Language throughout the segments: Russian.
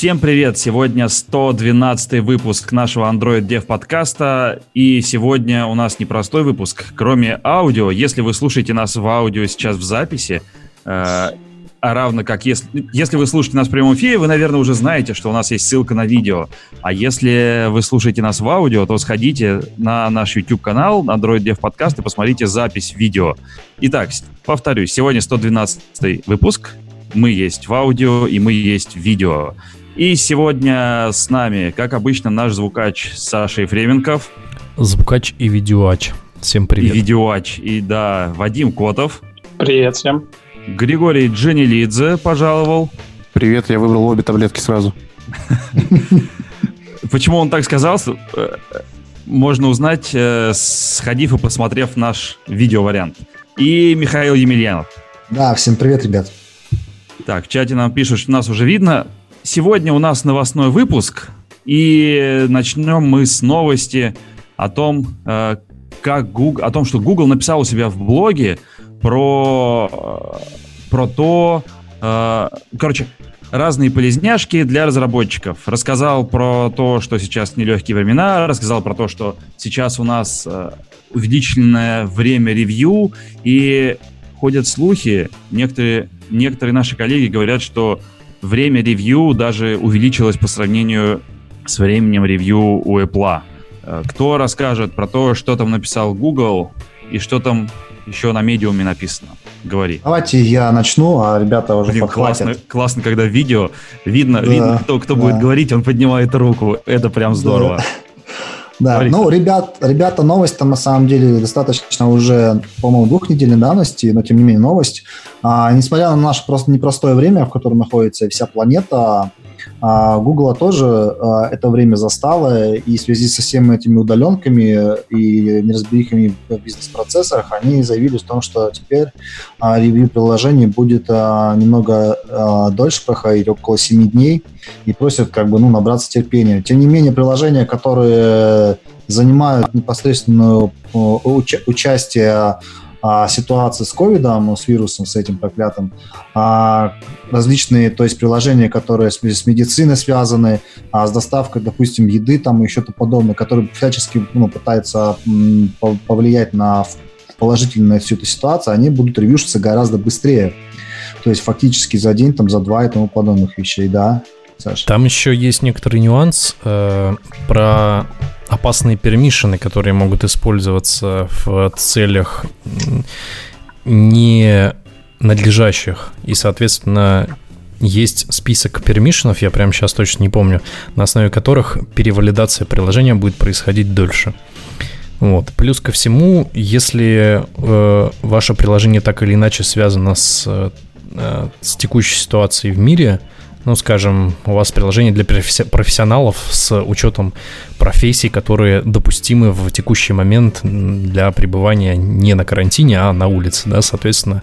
Всем привет! Сегодня 112 выпуск нашего Android Dev подкаста. И сегодня у нас непростой выпуск. Кроме аудио, если вы слушаете нас в аудио сейчас в записи, э, а равно как если, если вы слушаете нас в прямом эфире, вы, наверное, уже знаете, что у нас есть ссылка на видео. А если вы слушаете нас в аудио, то сходите на наш YouTube-канал Android Dev Podcast и посмотрите запись видео. Итак, повторюсь, сегодня 112 выпуск. Мы есть в аудио и мы есть в видео. И сегодня с нами, как обычно, наш звукач Саша Ефременков. Звукач и видеоач. Всем привет. И видеоач. И да, Вадим Котов. Привет всем. Григорий Дженилидзе пожаловал. Привет, я выбрал обе таблетки сразу. Почему он так сказал, э, можно узнать, э, сходив и посмотрев наш видеовариант. И Михаил Емельянов. Да, всем привет, ребят. Так, в чате нам пишут, что нас уже видно. Сегодня у нас новостной выпуск, и начнем мы с новости о том, э, как Google, о том, что Google написал у себя в блоге про, э, про то, э, короче, разные полезняшки для разработчиков. Рассказал про то, что сейчас нелегкие времена, рассказал про то, что сейчас у нас увеличенное время ревью, и ходят слухи, некоторые, некоторые наши коллеги говорят, что время ревью даже увеличилось по сравнению с временем ревью у Apple. Э, кто расскажет про то, что там написал Google и что там еще на медиуме написано? Говори. Давайте я начну, а ребята уже Блин, подхватят. Классно, классно, когда видео видно, да, видно кто, кто да. будет говорить, он поднимает руку. Это прям здорово. Да. Да, Говорите. ну, ребят, ребята, новость там на самом деле достаточно уже, по-моему, двухнедельной давности, но тем не менее новость. А, несмотря на наше просто непростое время, в котором находится вся планета, а Google тоже а, это время застало, и в связи со всеми этими удаленками и неразберихами в бизнес-процессах, они заявили о том, что теперь а, ревью приложений будет немного дольше проходить, около 7 дней, и просят как бы ну, набраться терпения. Тем не менее, приложения, которые занимают непосредственную уча- участие а, ситуации с ковидом, с вирусом, с этим проклятым, а, различные, то есть приложения, которые с, с медициной связаны, а, с доставкой, допустим, еды там и еще-то подобное, которые всячески ну, пытаются м, повлиять на положительную всю эту ситуацию, они будут ревьюшиться гораздо быстрее. То есть фактически за день, там, за два и тому подобных вещей, да. Саша? Там еще есть некоторый нюанс э, про опасные пермишины, которые могут использоваться в целях не надлежащих. И, соответственно, есть список пермишинов, я прямо сейчас точно не помню, на основе которых перевалидация приложения будет происходить дольше. Вот. Плюс ко всему, если э, ваше приложение так или иначе связано с, э, с текущей ситуацией в мире, ну, скажем, у вас приложение для профессионалов с учетом профессий, которые допустимы в текущий момент для пребывания не на карантине, а на улице, да, соответственно,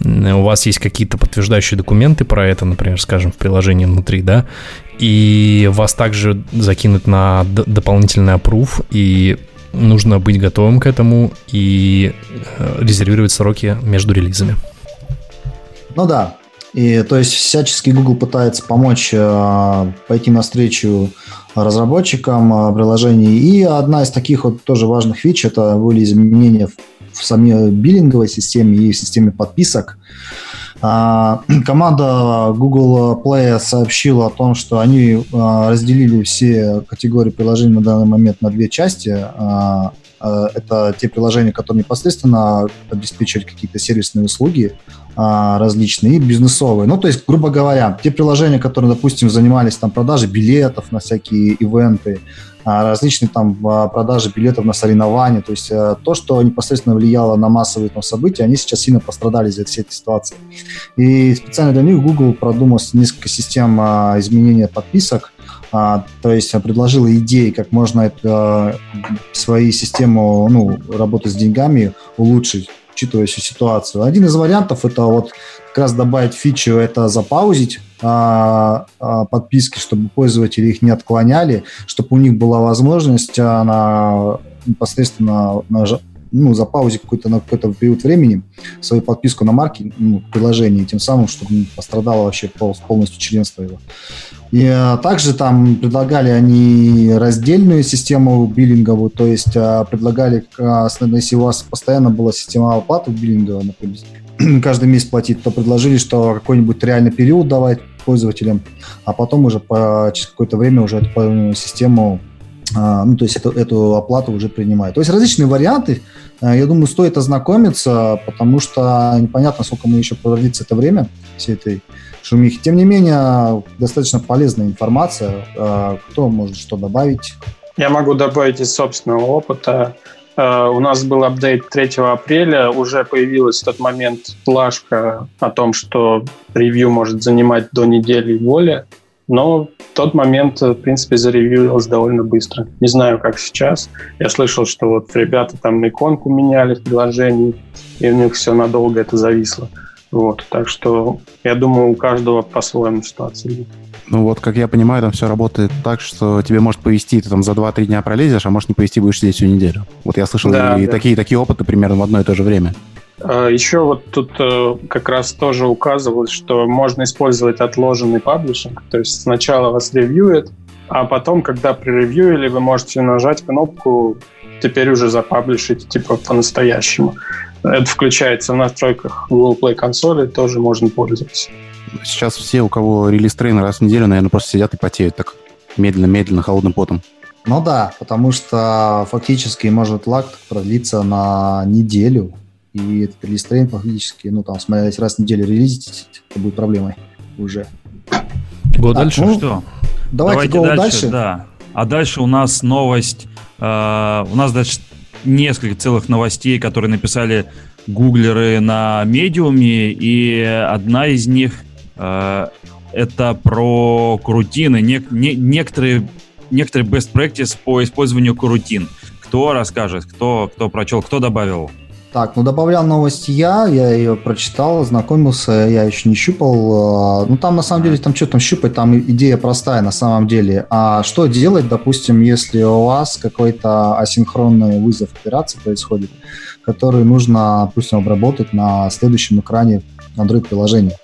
у вас есть какие-то подтверждающие документы про это, например, скажем, в приложении внутри, да, и вас также закинут на дополнительный опруф, и нужно быть готовым к этому и э, резервировать сроки между релизами. Ну да, и то есть всячески Google пытается помочь э, пойти навстречу разработчикам э, приложений. И одна из таких вот тоже важных фич это были изменения в, в самой биллинговой системе и в системе подписок. А, команда Google Play сообщила о том, что они а, разделили все категории приложений на данный момент на две части. А, это те приложения, которые непосредственно обеспечивают какие-то сервисные услуги различные, и бизнесовые. Ну, то есть, грубо говоря, те приложения, которые, допустим, занимались там продажей билетов на всякие ивенты, а, различные там а, продажи билетов на соревнования, то есть э, то, что непосредственно влияло на массовые там события, они сейчас сильно пострадали из-за всей этой ситуации. И специально для них Google продумал несколько систем а, изменения подписок, то есть предложила идеи, как можно это, свои систему ну, работы с деньгами улучшить учитывая всю ситуацию. Один из вариантов это вот как раз добавить фичу, это запаузить а, а, подписки, чтобы пользователи их не отклоняли, чтобы у них была возможность а, на, непосредственно наж, ну, запаузить какой-то на какой-то период времени свою подписку на марки, ну, приложение, тем самым, чтобы не пострадало вообще полностью членство его. И а, также там предлагали они раздельную систему биллинговую, то есть а, предлагали, а, если у вас постоянно была система оплаты биллинговая, например, каждый месяц платить, то предложили, что какой-нибудь реальный период давать пользователям, а потом уже по, через какое-то время уже эту систему ну, то есть эту, эту оплату уже принимают. То есть различные варианты. А, я думаю, стоит ознакомиться, потому что непонятно, сколько мы еще продлится это время всей этой шумихи. Тем не менее, достаточно полезная информация. А, кто может что добавить? Я могу добавить из собственного опыта. У нас был апдейт 3 апреля, уже появилась в тот момент плашка о том, что ревью может занимать до недели и более. Но тот момент, в принципе, заревьюилось довольно быстро. Не знаю, как сейчас. Я слышал, что вот ребята там иконку меняли в приложении, и у них все надолго это зависло. Вот, так что я думаю, у каждого по-своему ситуация. Ну вот, как я понимаю, там все работает так, что тебе может повести, ты там за 2-3 дня пролезешь, а может не повести, будешь сидеть всю неделю. Вот я слышал да, и да. такие, такие опыты примерно в одно и то же время. А, Еще вот тут э, как раз тоже указывалось, что можно использовать отложенный паблишинг, то есть сначала вас ревьюет, а потом, когда преревьюили, вы можете нажать кнопку «Теперь уже запаблишить» типа по-настоящему. Это включается в настройках Google Play консоли, тоже можно пользоваться. Сейчас все, у кого релиз трейн раз в неделю, наверное, просто сидят и потеют так медленно-медленно, холодным потом. Ну да, потому что фактически может лак продлиться на неделю, и этот релиз трейн фактически, ну там, смотря раз в неделю релизить, это будет проблемой уже. Го дальше? Ну, что? Давайте, давайте дальше, дальше. Да. А дальше у нас новость, э, у нас дальше несколько целых новостей, которые написали гуглеры на медиуме, и одна из них э, это про крутины, не, не, некоторые, некоторые best practice по использованию крутин. Кто расскажет, кто, кто прочел, кто добавил? Так, ну добавлял новость я, я ее прочитал, знакомился, я еще не щупал. А, ну там на самом деле, там что там щупать, там идея простая на самом деле. А что делать, допустим, если у вас какой-то асинхронный вызов операции происходит, который нужно, допустим, обработать на следующем экране Android-приложения?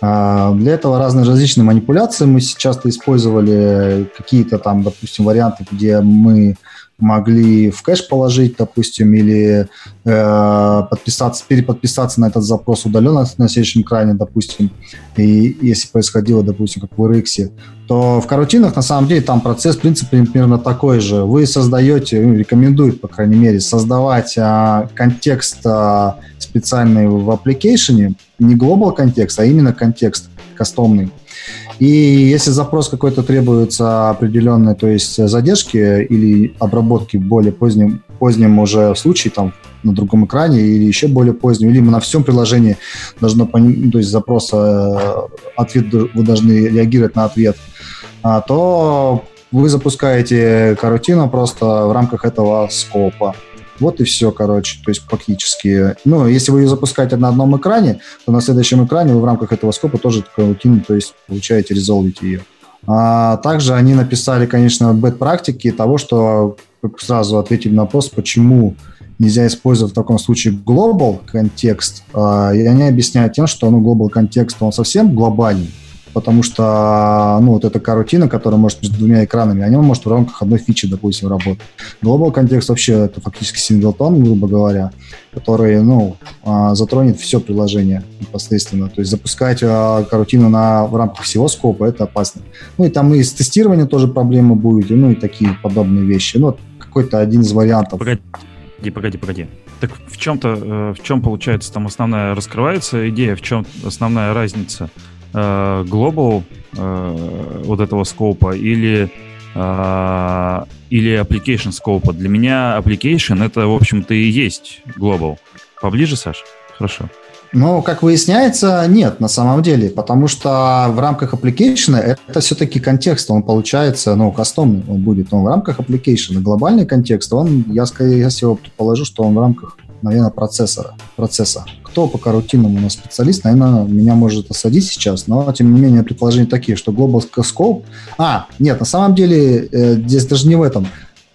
А, для этого разные различные манипуляции. Мы часто использовали какие-то там, допустим, варианты, где мы могли в кэш положить, допустим, или э, подписаться, переподписаться на этот запрос удаленно на следующем экране, допустим, и если происходило, допустим, как в RX, то в карутинах на самом деле там процесс, в принципе, примерно такой же. Вы создаете, ну, рекомендуют, по крайней мере, создавать а, контекст а, специальный в application, не global контекст, а именно контекст кастомный. И если запрос какой-то требуется определенной, то есть задержки или обработки более поздним, поздним уже в случае, там, на другом экране или еще более поздним, или на всем приложении должно, ну, то есть запрос, э, ответ, вы должны реагировать на ответ, а, то вы запускаете карутину просто в рамках этого скопа. Вот и все, короче, то есть фактически. Ну, если вы ее запускаете на одном экране, то на следующем экране вы в рамках этого скопа тоже рутину, то есть получаете, резолвите ее. А также они написали, конечно, бэт практики того, что сразу ответили на вопрос, почему нельзя использовать в таком случае global контекст. А, и они объясняют тем, что ну, global контекст, он совсем глобальный потому что, ну, вот эта карутина, которая может между двумя экранами, она может в рамках одной фичи, допустим, работать. Global контекст вообще это фактически синглтон, грубо говоря, который, ну, а, затронет все приложение непосредственно. То есть запускать а, карутину на, в рамках всего скопа это опасно. Ну, и там и с тестированием тоже проблемы будут, ну, и такие подобные вещи. Ну, какой-то один из вариантов. Погоди, погоди, погоди. Так в чем-то, э, в чем получается там основная раскрывается идея, в чем основная разница? Э, global э, вот этого скопа или э, или application скопа. Для меня application это, в общем-то, и есть global. Поближе, Саш? Хорошо. Ну, как выясняется, нет, на самом деле, потому что в рамках application это все-таки контекст, он получается, ну, кастомный он будет, он в рамках application. Глобальный контекст, он, я, скорее всего, предположу, что он в рамках наверное, процессора, процесса. Кто по карутинам у нас специалист, наверное, меня может осадить сейчас, но, тем не менее, предположения такие, что Global Scope... А, нет, на самом деле, э, здесь даже не в этом.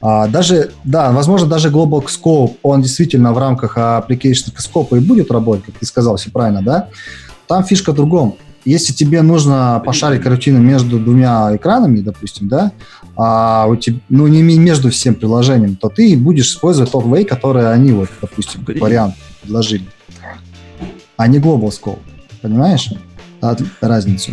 А, даже, да, возможно, даже Global Scope, он действительно в рамках application scope и будет работать, как ты сказал, все правильно, да? Там фишка в другом. Если тебе нужно пошарить картину между двумя экранами, допустим, да, а у тебя, ну, не между всем приложением, то ты будешь использовать тот way, который они, вот, допустим, как вариант предложили, а не Global Scope. Понимаешь разницу?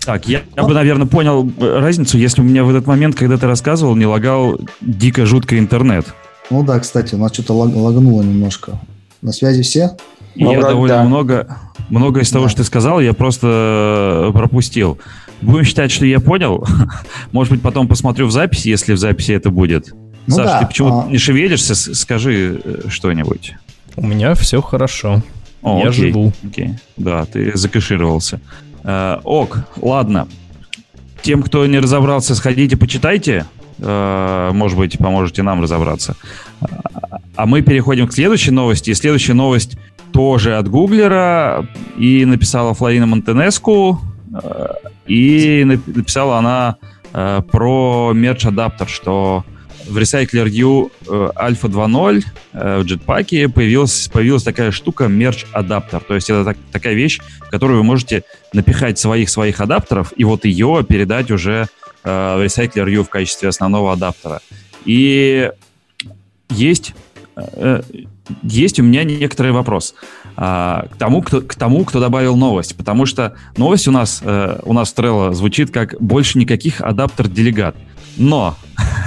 Так, я, я бы, наверное, понял э, разницу, если у меня в этот момент, когда ты рассказывал, не лагал дико жутко интернет. Ну да, кстати, у нас что-то лаг, лагнуло немножко. На связи все? Ну, я довольно да. много, много из того, да. что ты сказал, я просто э, пропустил. Будем считать, что я понял. Может быть, потом посмотрю в записи, если в записи это будет. Ну, Саш, да. ты почему а... не шевелишься? Скажи э, что-нибудь. У меня все хорошо. О, я окей, живу. Окей. Да, ты закэшировался. Э, ок, ладно. Тем, кто не разобрался, сходите, почитайте. Э, может быть, поможете нам разобраться. А мы переходим к следующей новости. И следующая новость тоже от Гуглера. И написала Флорина Монтенеску. Э, и написала она э, про мерч-адаптер, что в Recycler U э, Alpha 2.0 э, в Jetpack появилась, появилась такая штука мерч-адаптер. То есть это так, такая вещь, в которую вы можете напихать своих-своих адаптеров и вот ее передать уже э, в Recycler в качестве основного адаптера. И есть, есть у меня некоторый вопрос а, к, тому, кто, к тому, кто добавил новость. Потому что новость у нас, у нас Trello звучит как «больше никаких адаптер-делегат». Но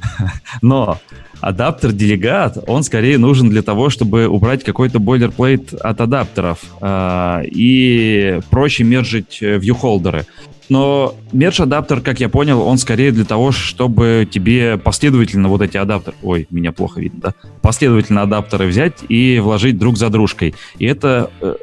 Но адаптер-делегат, он скорее нужен для того, чтобы убрать какой-то бойлерплейт от адаптеров э, и проще мержить вьюхолдеры. Но мерч-адаптер, как я понял, он скорее для того, чтобы тебе последовательно вот эти адаптеры... Ой, меня плохо видно, да? Последовательно адаптеры взять и вложить друг за дружкой. И это... Э,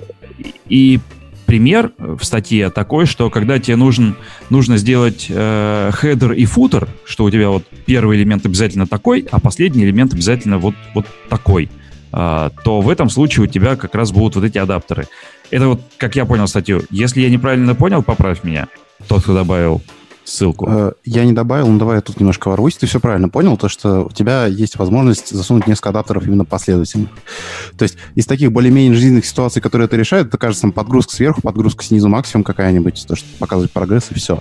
и пример в статье такой, что когда тебе нужен, нужно сделать э, хедер и футер, что у тебя вот первый элемент обязательно такой, а последний элемент обязательно вот, вот такой, э, то в этом случае у тебя как раз будут вот эти адаптеры. Это вот, как я понял статью. Если я неправильно понял, поправь меня, тот, кто добавил ссылку. Э, я не добавил, но давай я тут немножко ворвусь. Ты все правильно понял, то что у тебя есть возможность засунуть несколько адаптеров именно последовательно. То есть из таких более-менее жизненных ситуаций, которые это решает, это кажется там, подгрузка сверху, подгрузка снизу максимум какая-нибудь, то, что показывает прогресс и все.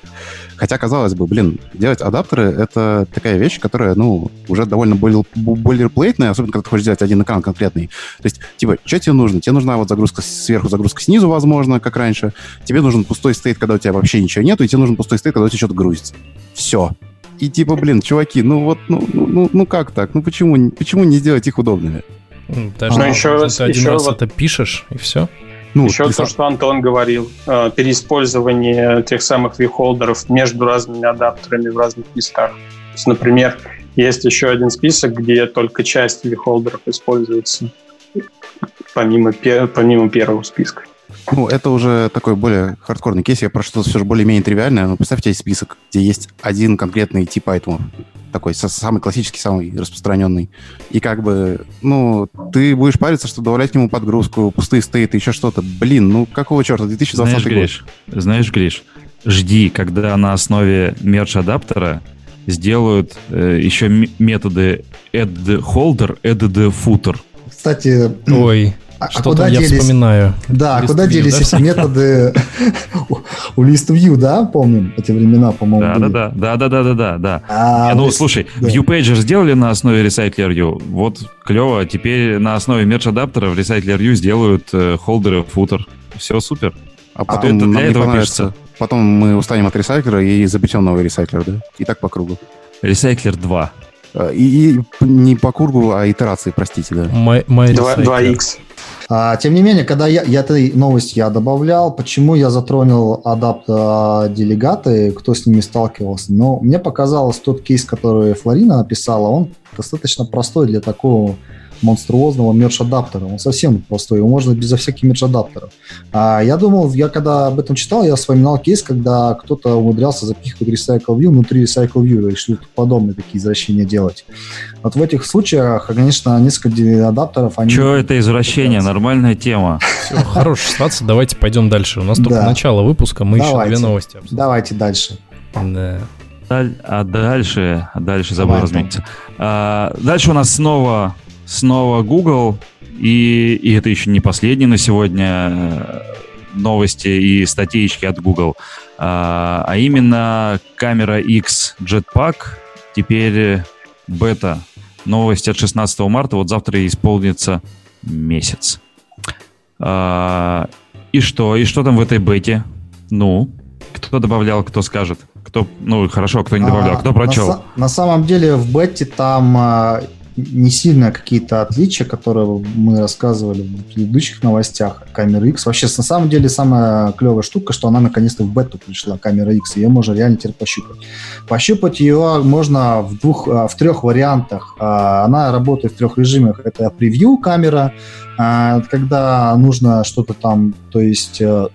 Хотя, казалось бы, блин, делать адаптеры — это такая вещь, которая, ну, уже довольно бойлерплейтная, особенно когда ты хочешь сделать один экран конкретный. То есть, типа, что тебе нужно? Тебе нужна вот загрузка сверху, загрузка снизу, возможно, как раньше. Тебе нужен пустой стейт, когда у тебя вообще ничего нету, и тебе нужен пустой стейт, когда у тебя что-то грузится. Все. И типа, блин, чуваки, ну вот, ну, ну, ну, ну как так? Ну почему, почему не сделать их удобными? Даже а, еще, ты один еще раз вот... это пишешь, и все. Ну, еще то, сам... что Антон говорил, э, переиспользование тех самых вихолдеров между разными адаптерами в разных местах. То есть, например, есть еще один список, где только часть вихолдеров используется помимо, помимо первого списка. Ну, это уже такой более хардкорный кейс. Я про что-то все же более-менее тривиальное. Но представьте, есть список, где есть один конкретный тип айтемов. Такой самый классический, самый распространенный. И как бы, ну, ты будешь париться, чтобы добавлять к нему подгрузку, пустые стейты, еще что-то. Блин, ну какого черта? 2020 знаешь, год. Гриш, знаешь, Гриш, жди, когда на основе мерч-адаптера сделают э, еще методы add holder, add footer. Кстати, ой, а, Что-то куда я делись, вспоминаю. Да, куда view, делись да? эти методы у ListView, да, помним эти времена, по-моему. Да, да, да, да, да, да, да, да. А, ну, слушай, да. ViewPager сделали на основе Recycler Вот клево, теперь на основе мерч-адаптера в Recycler сделают э, холдеры, футер. Все супер. А потом это для этого пишется. Потом мы устанем от ресайклера и изобретем новый ресайклер, да? И так по кругу. Ресайклер 2. А, и, и не по кругу, а итерации, простите, да. My, my 2, 2x. А, тем не менее, когда я, я этой новость я добавлял, почему я затронул адапт делегаты, кто с ними сталкивался, но мне показалось тот кейс, который Флорина написала, он достаточно простой для такого монструозного мерч-адаптера. Он совсем простой, его можно безо всяких мерч-адаптеров. А я думал, я когда об этом читал, я вспоминал кейс, когда кто-то умудрялся запихивать Recycle View внутри Recycle View и что-то подобное, такие извращения делать. Вот в этих случаях, конечно, несколько адаптеров... Они... Че это извращение? Нормальная тема. Все, хорошая ситуация, давайте пойдем дальше. У нас только начало выпуска, мы еще две новости обсудим. Давайте дальше. Да. а дальше, а дальше забыл Давай, разметиться. А, дальше у нас снова, снова Google, и, и это еще не последние на сегодня э, новости и статейки от Google, а, а именно камера X Jetpack теперь бета. Новость от 16 марта, вот завтра исполнится месяц. А, и что? И что там в этой бете? Ну, кто добавлял, кто скажет? Кто, ну, хорошо, кто не добавлял, а, кто прочел? На, на самом деле в бете там а, не сильно какие-то отличия, которые мы рассказывали в предыдущих новостях камеры X. Вообще, на самом деле, самая клевая штука, что она наконец-то в бету пришла, камера X, ее можно реально теперь пощупать. Пощупать ее можно в двух, а, в трех вариантах. А, она работает в трех режимах. Это превью камера, а, когда нужно что-то там, то есть э,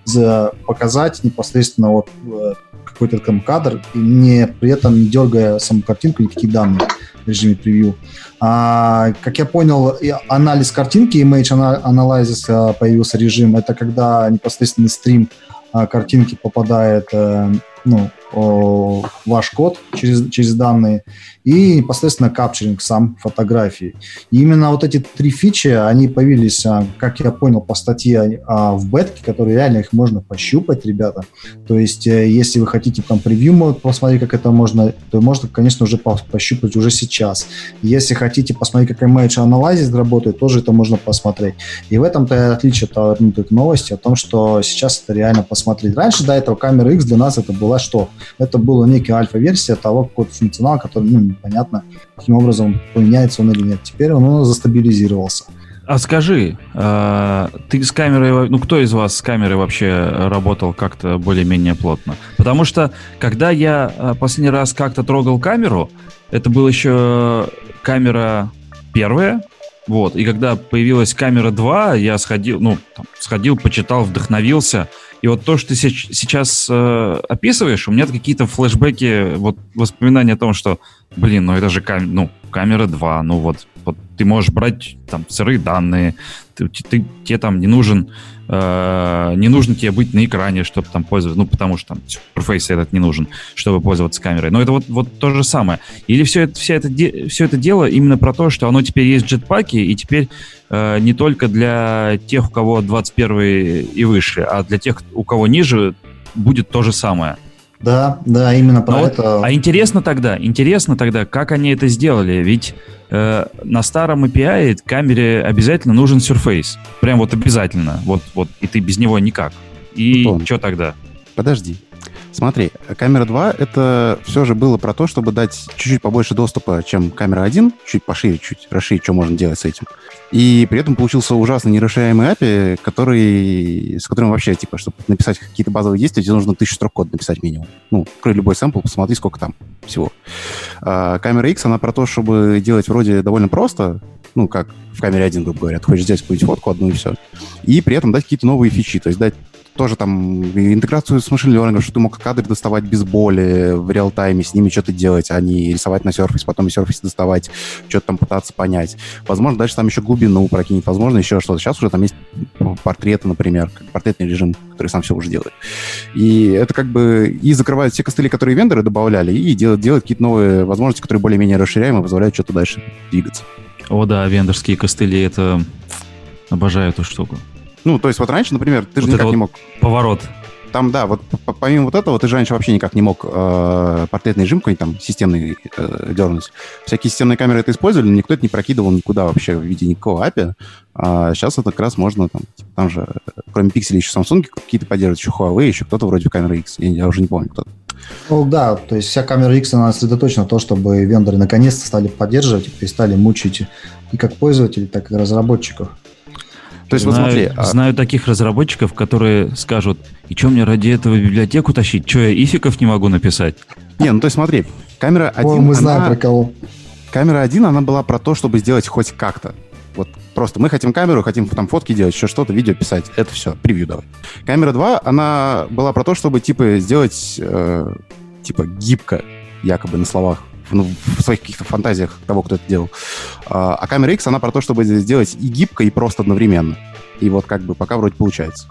показать непосредственно вот э, какой-то там кадр, не при этом не дергая саму картинку или какие данные режиме превью. А, как я понял, анализ картинки, Image Analysis а, появился режим, это когда непосредственно стрим а, картинки попадает э, ну, ваш код через, через данные и непосредственно капчеринг сам фотографии. И именно вот эти три фичи, они появились, а, как я понял, по статье а, в бетке, которые реально их можно пощупать, ребята. То есть, э, если вы хотите там превью посмотреть, как это можно, то можно, конечно, уже пощупать уже сейчас. Если хотите посмотреть, как Image Analysis работает, тоже это можно посмотреть. И в этом-то отличие от ну, новости о том, что сейчас это реально посмотреть. Раньше до этого камера X для нас это была что? Это была некая альфа-версия того какого-то функционала, который, ну, непонятно, каким образом поменяется он или нет. Теперь он застабилизировался. А скажи, э, ты с камерой, ну кто из вас с камерой вообще работал как-то более-менее плотно? Потому что, когда я э, последний раз как-то трогал камеру, это была еще камера первая, вот, и когда появилась камера 2, я сходил, ну, там, сходил, почитал, вдохновился, и вот то, что ты сейчас э, описываешь, у меня какие-то флешбеки, вот воспоминания о том, что, блин, ну это же кам ну, камера 2, ну вот, вот ты можешь брать там сырые данные, ты, ты, тебе там не нужен, э, не нужно тебе быть на экране, чтобы там пользоваться, ну, потому что там интерфейс этот не нужен, чтобы пользоваться камерой. Но это вот, вот то же самое. Или все это, все, это, все это дело именно про то, что оно теперь есть джетпаки, и теперь э, не только для тех, у кого 21 и выше, а для тех, у кого ниже, будет то же самое. Да, да, именно про Но это. а интересно тогда, интересно тогда, как они это сделали, ведь э, на старом API камере обязательно нужен Surface, прям вот обязательно, вот, вот, и ты без него никак. И что тогда? Подожди. Смотри, камера 2 это все же было про то, чтобы дать чуть-чуть побольше доступа, чем камера 1, чуть пошире, чуть расширить, что можно делать с этим. И при этом получился ужасно нерасширяемый API, который, с которым вообще, типа, чтобы написать какие-то базовые действия, тебе нужно тысячу строк кода написать минимум. Ну, открой любой сэмпл, посмотри, сколько там всего. А, камера X, она про то, чтобы делать вроде довольно просто, ну, как в камере 1, грубо говоря. Ты хочешь сделать какую-нибудь фотку одну и все. И при этом дать какие-то новые фичи, то есть дать тоже там интеграцию с машин learning, что ты мог кадры доставать без боли в реал-тайме, с ними что-то делать, а не рисовать на Surface, потом Surface доставать, что-то там пытаться понять. Возможно, дальше там еще глубину прокинет, возможно, еще что-то. Сейчас уже там есть портреты, например, портретный режим, который сам все уже делает. И это как бы и закрывает все костыли, которые вендоры добавляли, и делает, делает какие-то новые возможности, которые более-менее расширяемые, позволяют что-то дальше двигаться. О да, вендорские костыли, это... Обожаю эту штуку. Ну, то есть вот раньше, например, ты же вот никак не мог... Поворот. Там, да, вот помимо вот этого, ты же раньше вообще никак не мог э, портретный режим какой-нибудь там системный э, дернуть. Всякие системные камеры это использовали, но никто это не прокидывал никуда вообще в виде никакого API. А сейчас это как раз можно, там, типа, там же, кроме пикселей, еще Samsung какие-то поддерживают, еще Huawei, еще кто-то вроде камеры X. Я, я уже не помню, кто-то. Ну да, то есть вся камера X, она сосредоточена на то, чтобы вендоры наконец-то стали поддерживать и перестали мучить и как пользователей, так и разработчиков. То есть, знаю, вот смотри. А знаю таких разработчиков, которые скажут, и что мне ради этого библиотеку тащить? Что, я ификов не могу написать? Не, ну то есть смотри, камера 1... О, мы она... знаем про кого. Камера 1, она была про то, чтобы сделать хоть как-то. Вот просто мы хотим камеру, хотим там фотки делать, еще что-то, видео писать. Это все, превью давай. Камера 2, она была про то, чтобы, типа, сделать, э, типа, гибко, якобы на словах, ну, в своих каких-то фантазиях того, кто это делал. А, а камера X, она про то, чтобы сделать и гибко, и просто одновременно. И вот как бы пока вроде получается.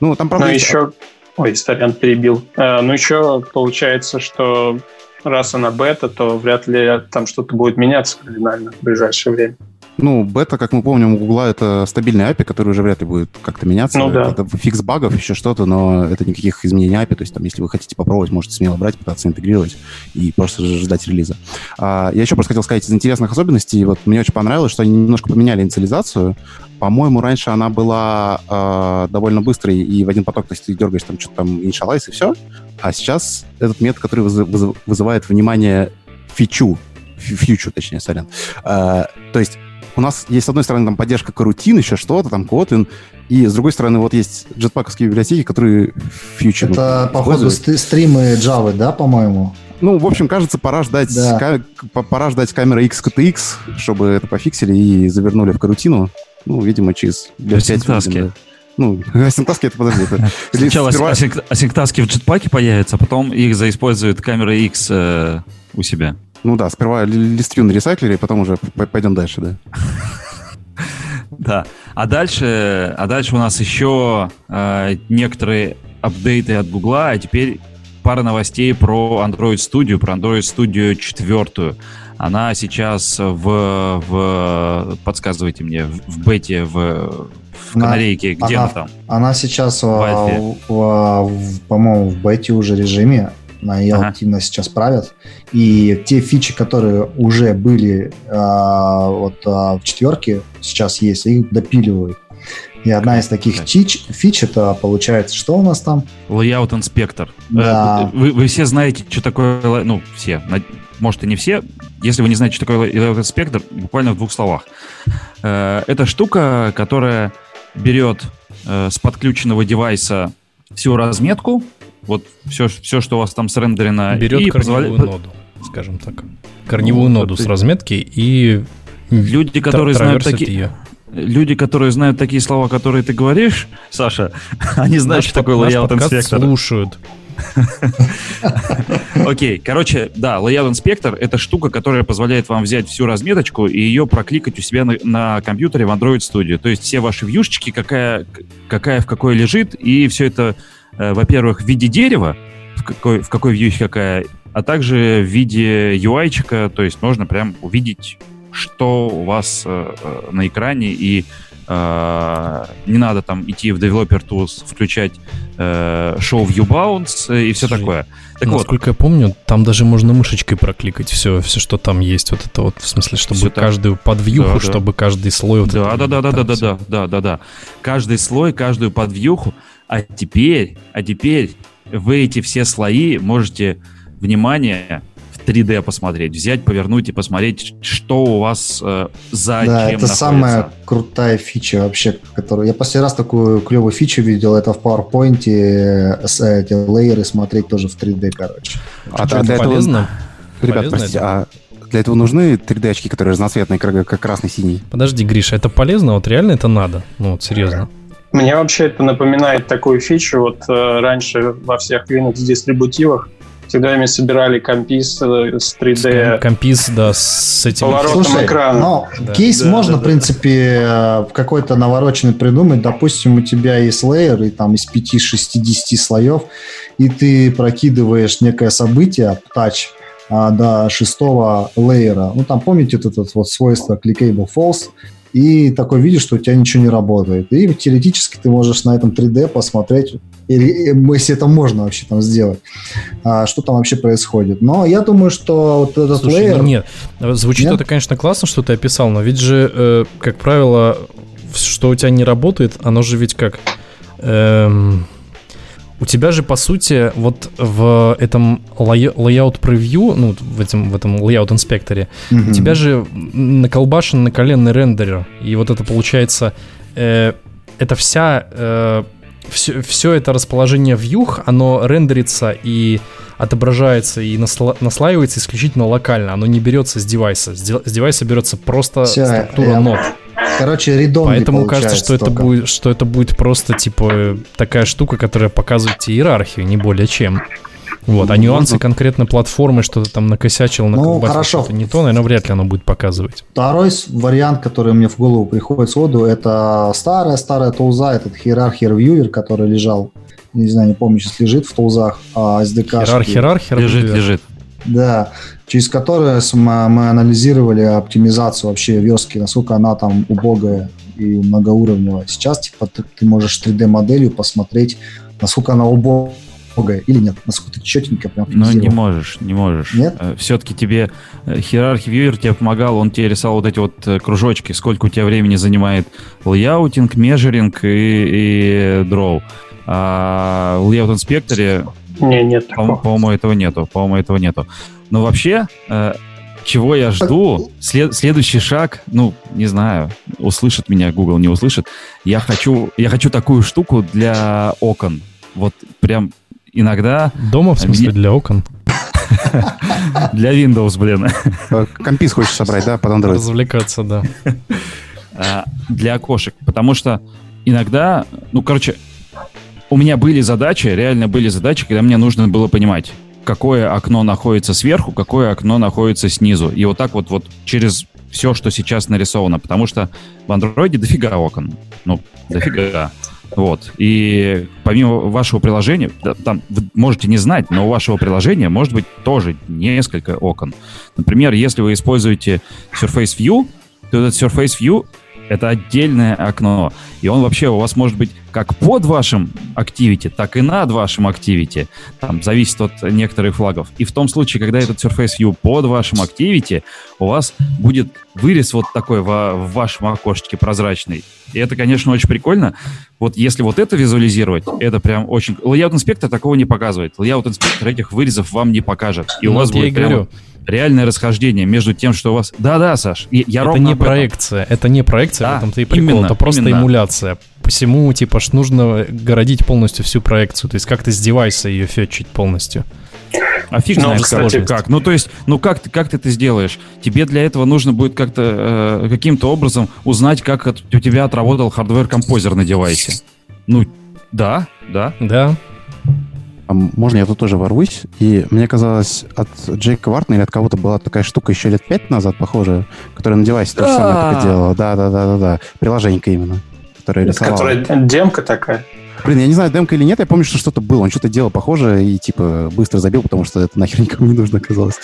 Ну, там правда... Ну, еще... Ой, Старян перебил. А, ну, еще получается, что раз она бета, то вряд ли там что-то будет меняться кардинально в ближайшее время. Ну, бета, как мы помним, у Гугла это стабильный API, который уже вряд ли будет как-то меняться. Ну, да. Это фикс багов, еще что-то, но это никаких изменений API. То есть, там, если вы хотите попробовать, можете смело брать, пытаться интегрировать и просто ждать релиза. А, я еще просто хотел сказать из интересных особенностей. Вот мне очень понравилось, что они немножко поменяли инициализацию. По-моему, раньше она была э, довольно быстрой, и в один поток, то есть ты дергаешь там что-то там initialize и все. А сейчас этот метод, который вызыв, вызывает внимание фичу, фьючу, точнее, сорян. Э, то есть у нас есть, с одной стороны, там поддержка карутин, еще что-то, там Kotlin, и с другой стороны, вот есть джетпаковские библиотеки, которые фьючер. Это, походу, стримы Java, да, по-моему? Ну, в общем, кажется, пора ждать, да. ка- пора ждать камеры XKTX, чтобы это пофиксили и завернули в карутину. Ну, видимо, через лет 5 да. Ну, асинктаски это подожди. Это... Сначала сперва... асинктаски в джетпаке появятся, а потом их заиспользуют камеры X э, у себя. Ну да, сперва листвью на ресайклере, а потом уже пойдем дальше, да. Да. А дальше, а дальше у нас еще э, некоторые апдейты от Гугла, а теперь пара новостей про Android Studio, про Android Studio 4. Она сейчас в, в подсказывайте мне, в, в бете, в, в канарейке, где она, она там? Она сейчас, в, в, в, по-моему, в бете уже режиме на ее ага. активно сейчас правят. И те фичи, которые уже были а, вот а, в четверке, сейчас есть, их допиливают. И одна из таких фич, фич это получается, что у нас там? Layout. Да. Э, вы, вы все знаете, что такое, ну, все, может и не все. Если вы не знаете, что такое Layout Inspector, буквально в двух словах. Э, это штука, которая берет э, с подключенного девайса всю разметку, вот все, все, что у вас там срендерено. Берет и корневую позволя... ноду, скажем так. Корневую ну, ноду ты... с разметки и люди, которые знают такие... Ее. Люди, которые знают такие слова, которые ты говоришь, Саша, они знают, наш что такое layout инспектор. слушают. Окей, короче, да, Layout Inspector — это штука, которая позволяет вам взять всю разметочку и ее прокликать у себя на, на компьютере в Android Studio. То есть все ваши вьюшечки, какая, какая в какой лежит, и все это во-первых, в виде дерева, в какой, в какой вьюхе какая, а также в виде UI-чика, то есть можно прям увидеть, что у вас э, э, на экране, и э, не надо там идти в Developer Tools, включать э, Show View Bounds и все Слушай, такое. Так Насколько вот. я помню, там даже можно мышечкой прокликать все, все, что там есть. Вот это вот, в смысле, чтобы все каждую так. подвьюху, да, чтобы да. каждый слой... Вот да, да, да, да, да, да, да, да, да, да. Каждый слой, каждую подвьюху а теперь, а теперь вы эти все слои можете, внимание, в 3D посмотреть, взять, повернуть и посмотреть, что у вас э, за да, чем это находится. самая крутая фича вообще, которую... Я последний раз такую клевую фичу видел, это в PowerPoint э, эти лейеры смотреть тоже в 3D, короче. А, а для полезно? Этого... Ребят, простите, а для этого нужны 3D-очки, которые разноцветные, как красный-синий? Подожди, Гриша, это полезно? Вот реально это надо? Ну, вот серьезно. Мне вообще это напоминает такую фичу. Вот э, раньше во всех Linux дистрибутивах всегда ими собирали компис э, с 3D. Компис, да, с этим поворотом Слушай, экрана. Но да. кейс да, можно, да, в принципе, э, какой-то навороченный придумать. Допустим, у тебя есть лейер, и там из 5-6-10 слоев, и ты прокидываешь некое событие, тач, а, до шестого лейера. Ну, там, помните, вот это вот свойство clickable false, и такой видишь, что у тебя ничего не работает. И теоретически ты можешь на этом 3D посмотреть, или, если это можно вообще там сделать, а, что там вообще происходит. Но я думаю, что вот этот Слушай, лейер... Ну нет, звучит нет? это, конечно, классно, что ты описал, но ведь же, э, как правило, что у тебя не работает, оно же ведь как... Эм у тебя же, по сути, вот в этом layout preview, ну, в этом, в этом layout инспекторе, mm-hmm. у тебя же наколбашен на коленный рендерер. И вот это получается, э, это вся, э, все, все это расположение вьюх, оно рендерится и отображается и насла- наслаивается исключительно локально. Оно не берется с девайса. С, де- с девайса берется просто Все, структура я... нот. Короче, редон Поэтому кажется, что это, будет, что это будет просто, типа, такая штука, которая показывает тебе иерархию, не более чем. Вот, а ну, нюансы конкретно платформы, что-то там накосячил, ну, хорошо. что-то не то, наверное, вряд ли оно будет показывать. Второй вариант, который мне в голову приходит сходу, это старая-старая тулза, этот Hierarchy Reviewer, который лежал, не знаю, не помню, сейчас лежит в тулзах, а SDK. Hierarchy, Hierarchy Лежит, лежит. Да, через которое мы, мы анализировали оптимизацию вообще верстки, насколько она там убогая и многоуровневая. Сейчас типа ты, ты можешь 3D-моделью посмотреть, насколько она убогая или нет, насколько ты четенько прям Ну, не можешь, не можешь. Нет? Э, Все-таки тебе Hierarchy Viewer тебе помогал, он тебе рисовал вот эти вот э, кружочки, сколько у тебя времени занимает layouting, measuring и, и draw. А в Inspector, Не, нет по- такого. по-моему, этого нету, по-моему, этого нету. Но вообще, э, чего я жду, след- следующий шаг, ну, не знаю, услышит меня Google, не услышит. Я хочу, я хочу такую штуку для окон. Вот прям иногда Дома, в смысле, для окон. для Windows, блин. Э, Компис хочешь собрать, да, под Android? Развлекаться, да. а, для окошек, потому что иногда, ну, короче, у меня были задачи, реально были задачи, когда мне нужно было понимать, какое окно находится сверху, какое окно находится снизу. И вот так вот, вот через все, что сейчас нарисовано, потому что в андроиде дофига окон. Ну, дофига. Вот. И помимо вашего приложения, там вы можете не знать, но у вашего приложения может быть тоже несколько окон. Например, если вы используете Surface View, то этот Surface View это отдельное окно. И он вообще у вас может быть как под вашим Activity, так и над вашим Activity. Там зависит от некоторых флагов. И в том случае, когда этот Surface View под вашим Activity, у вас будет вырез вот такой во- в вашем окошечке прозрачный. И это, конечно, очень прикольно. Вот если вот это визуализировать, это прям очень... Layout Inspector такого не показывает. Layout Inspector этих вырезов вам не покажет. И у Ну вас вот я будет и прямо говорю. Реальное расхождение между тем, что у вас... Да-да, Саш, я, я это ровно не об этом. проекция, это не проекция, Да, в этом-то и прикол, именно, это просто именно. эмуляция. Посему, типа, ж нужно городить полностью всю проекцию, то есть как-то с девайса ее фетчить полностью. А фиг Ну, знает, кстати, как. Ну, то есть, ну как ты, как ты это сделаешь? Тебе для этого нужно будет как-то э, каким-то образом узнать, как от- у тебя отработал hardware composer на девайсе. Ну, да, да. Да, можно я тут тоже ворвусь? И мне казалось, от Джейка Вартона или от кого-то была такая штука еще лет пять назад, похожая, которая на девайсе то же самое Да. только делала. Да-да-да-да-да. Приложенька именно, которое рисовало. Которая демка такая. Блин, я не знаю, демка или нет, я помню, что что-то было. Он что-то делал похожее и, типа, быстро забил, потому что это нахер никому не нужно оказалось.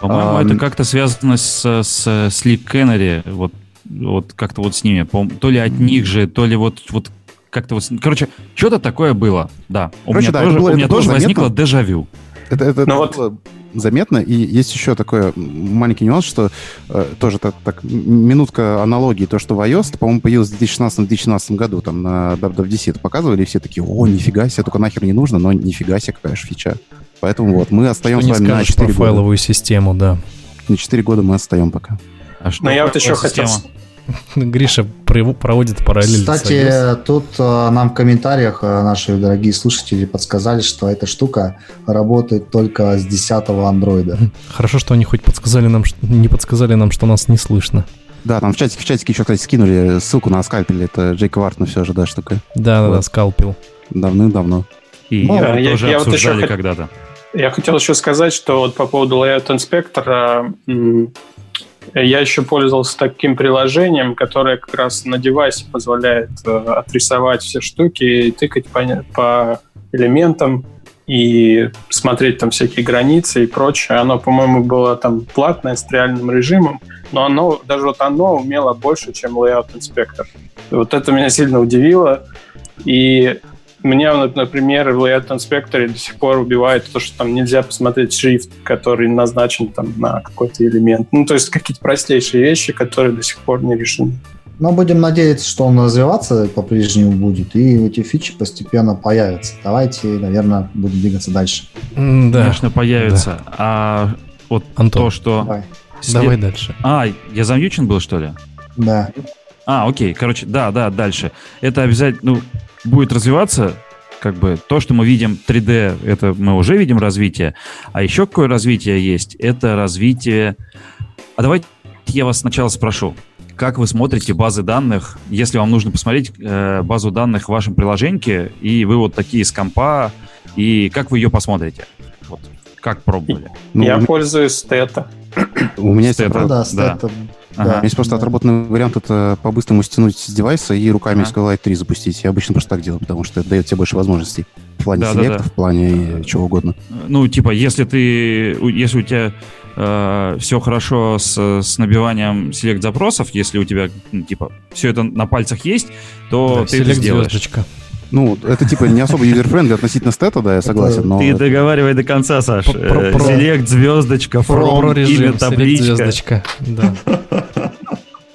По-моему, Ам. это как-то связано с, с Sleep Canary, вот, вот как-то вот с ними. То ли от них же, то ли вот, вот как-то вот... Короче, что-то такое было, да. У Короче, меня да, тоже, было- у меня тоже заметно. возникло дежавю. Это, это, Ну это вот- было заметно. И есть еще такой маленький нюанс, что э, тоже так, так, минутка аналогии. То, что в iOS, по-моему, появилось в 2016-2017 году, там на WWDC это показывали, и все такие, о, нифига себе, только нахер не нужно, но нифига себе, какая же фича. Поэтому вот, мы что остаемся не с вами на скажешь 4 про года. файловую систему, да. На 4 года мы отстаем пока. А что Но я вот еще хотел... система? Гриша проводит параллель Кстати, тут э, нам в комментариях э, наши дорогие слушатели подсказали, что эта штука работает только с 10 андроида. Хорошо, что они хоть подсказали нам, не подсказали нам, что нас не слышно. Да, там в чатике, в чатике еще, кстати, скинули ссылку на скальпель. Это Джейк Вартна все же, да, штука. Да, да, да, Вот. скалпил. Давным-давно. И Ну, я, я- тоже я вот еще обсуждали когда-то. Я хотел еще сказать, что вот по поводу Layout Inspector, я еще пользовался таким приложением, которое как раз на девайсе позволяет э, отрисовать все штуки тыкать по, по элементам и смотреть там всякие границы и прочее. Оно, по-моему, было там платное с реальным режимом, но оно, даже вот оно умело больше, чем Layout Inspector. И вот это меня сильно удивило. И меня, вот, например, в Layout Inspector до сих пор убивает то, что там нельзя посмотреть шрифт, который назначен там на какой-то элемент. Ну, то есть какие-то простейшие вещи, которые до сих пор не решены. Но будем надеяться, что он развиваться по-прежнему будет, и эти фичи постепенно появятся. Давайте, наверное, будем двигаться дальше. Да, Конечно, появится. А вот Антон, то, что... Давай. след- давай дальше. А, я замьючен был, что ли? Да. А, окей, короче, да, да, дальше. Это обязательно ну, будет развиваться, как бы то, что мы видим 3D, это мы уже видим развитие. А еще какое развитие есть? Это развитие... А давайте я вас сначала спрошу. Как вы смотрите базы данных, если вам нужно посмотреть э, базу данных в вашем приложении, и вы вот такие с компа, и как вы ее посмотрите? Вот, как пробовали? Ну, я у, пользуюсь Тета. у меня правда, Да, да. стат- Ага. да. есть просто Да. отработанный вариант это по-быстрому стянуть с девайса и руками Ага. SQLite 3 запустить. Я обычно просто так делаю, потому что это дает тебе больше возможностей. В плане Да, да, селекта, да. в плане чего угодно. Ну, типа, если ты, если у тебя все хорошо с, с набиванием селект запросов, если у тебя, ну, типа, все это на пальцах есть, то Да, ты это сделаешь. звездочка. Ну, это типа не особо user-friendly относительно Stetho, да, я согласен, но... Ты договаривай до конца, Саш. Про- про- про- Select, звездочка, про режим, имя, табличка. звездочка. Да.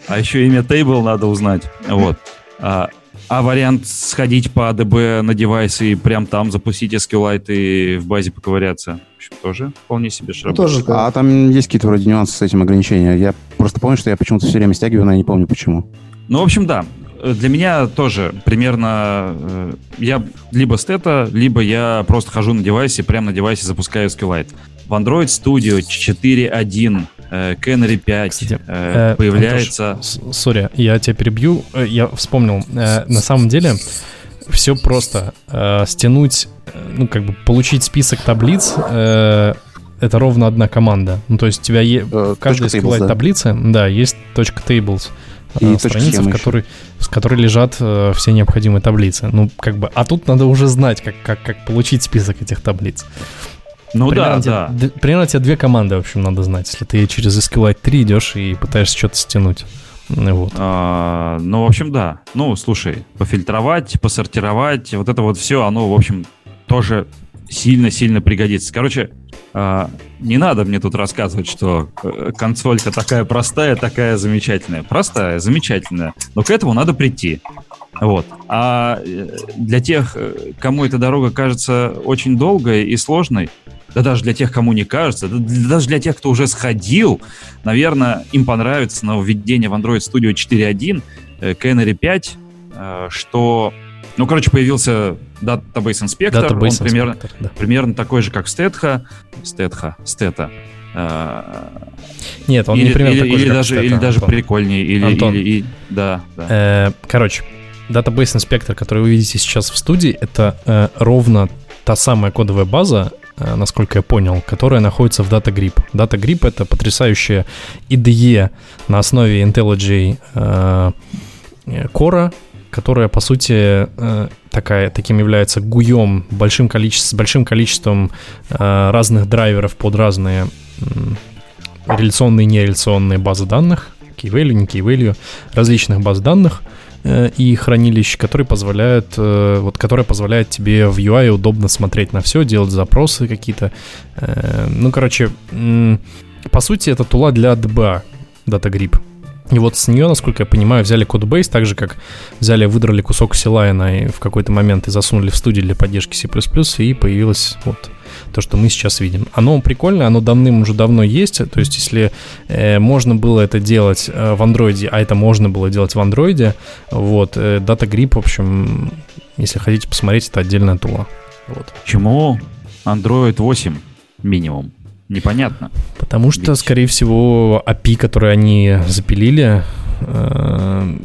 А еще имя table надо узнать. Вот. А, а вариант сходить по ADB на девайс и прям там запустить SQLite и в базе поковыряться, в общем, тоже вполне себе Ну, шраб. тоже, да. А там есть какие-то вроде нюансы с этим ограничением. Я просто помню, что я почему-то все время стягиваю, но я не помню почему. Ну, в общем, да. Э, Для меня тоже примерно э, я либо стета, либо я просто хожу на девайсе, прямо на девайсе запускаю SQLite. В Android Studio 4.1, э, Canary 5 Кстати, э, появляется... Сори, я тебя перебью. Э, Я вспомнил. Э, На самом деле все просто. Э, Стянуть, э, ну, как бы получить список таблиц э, это ровно одна команда. Ну, то есть у тебя е- в каждой SQLite да. таблице, да, есть точка tables. И э, точка страница, в которой, в которой лежат э, все необходимые таблицы. Ну, как бы, а тут надо уже знать, как, как, как получить список этих таблиц. Ну примерно, да, тебе, да. д- примерно тебе две команды, в общем, надо знать, если ты через SQLite 3 идешь и пытаешься что-то стянуть. Ну, Вот. А, ну, в общем, да. Ну, слушай, пофильтровать, посортировать, вот это вот все, оно, в общем, тоже сильно-сильно пригодится. Короче, а, не надо мне тут рассказывать, что э, консолька такая простая, такая замечательная. Простая, замечательная. Но к этому надо прийти. Вот. А э, для тех, э, кому эта дорога кажется очень долгой и сложной, да даже для тех, кому не кажется, да даже для тех, кто уже сходил, наверное, им понравится нововведение в Android Studio 4.1 э, Canary 5, э, что, ну, короче, появился Database Inspector, он Database примерно, Inspector, да. примерно такой же, как Стетха, Стетха, Стета, э, Нет, он или, не примерно или- такой же, или как даже, или даже Антон. прикольнее, или, Антон. или- и- да, да. Э, Короче, Database Inspector, который вы видите сейчас в студии, это э, ровно та самая кодовая база, э, насколько я понял, которая находится в DataGrip. DataGrip — это потрясающая IDE на основе IntelliJ э, Core, которая, по сути, э, такая, таким является гуем большим количеством, с большим количеством э, разных драйверов под разные реляционные и нереляционные базы данных, key value, не key value, различных баз данных э, и хранилищ, которые позволяют, вот, которая позволяет тебе в UI удобно смотреть на все, делать запросы какие-то. Ну, короче, по сути, это тула для DBA, DataGrip. И вот с нее, насколько я понимаю, взяли кодбейс, так же как взяли, выдрали кусок Силайна и в какой-то момент и засунули в студию для поддержки C++, и появилось вот то, что мы сейчас видим. Оно прикольное, оно давным уже давно есть, то есть если э, можно было это делать э, в андроиде, а это можно было делать в андроиде, вот, э, DataGrip, в общем, если хотите посмотреть, это отдельная тула. Вот. Почему Android 8 минимум? Непонятно. Потому что, Ведь- скорее всего, API, который они запилили, э,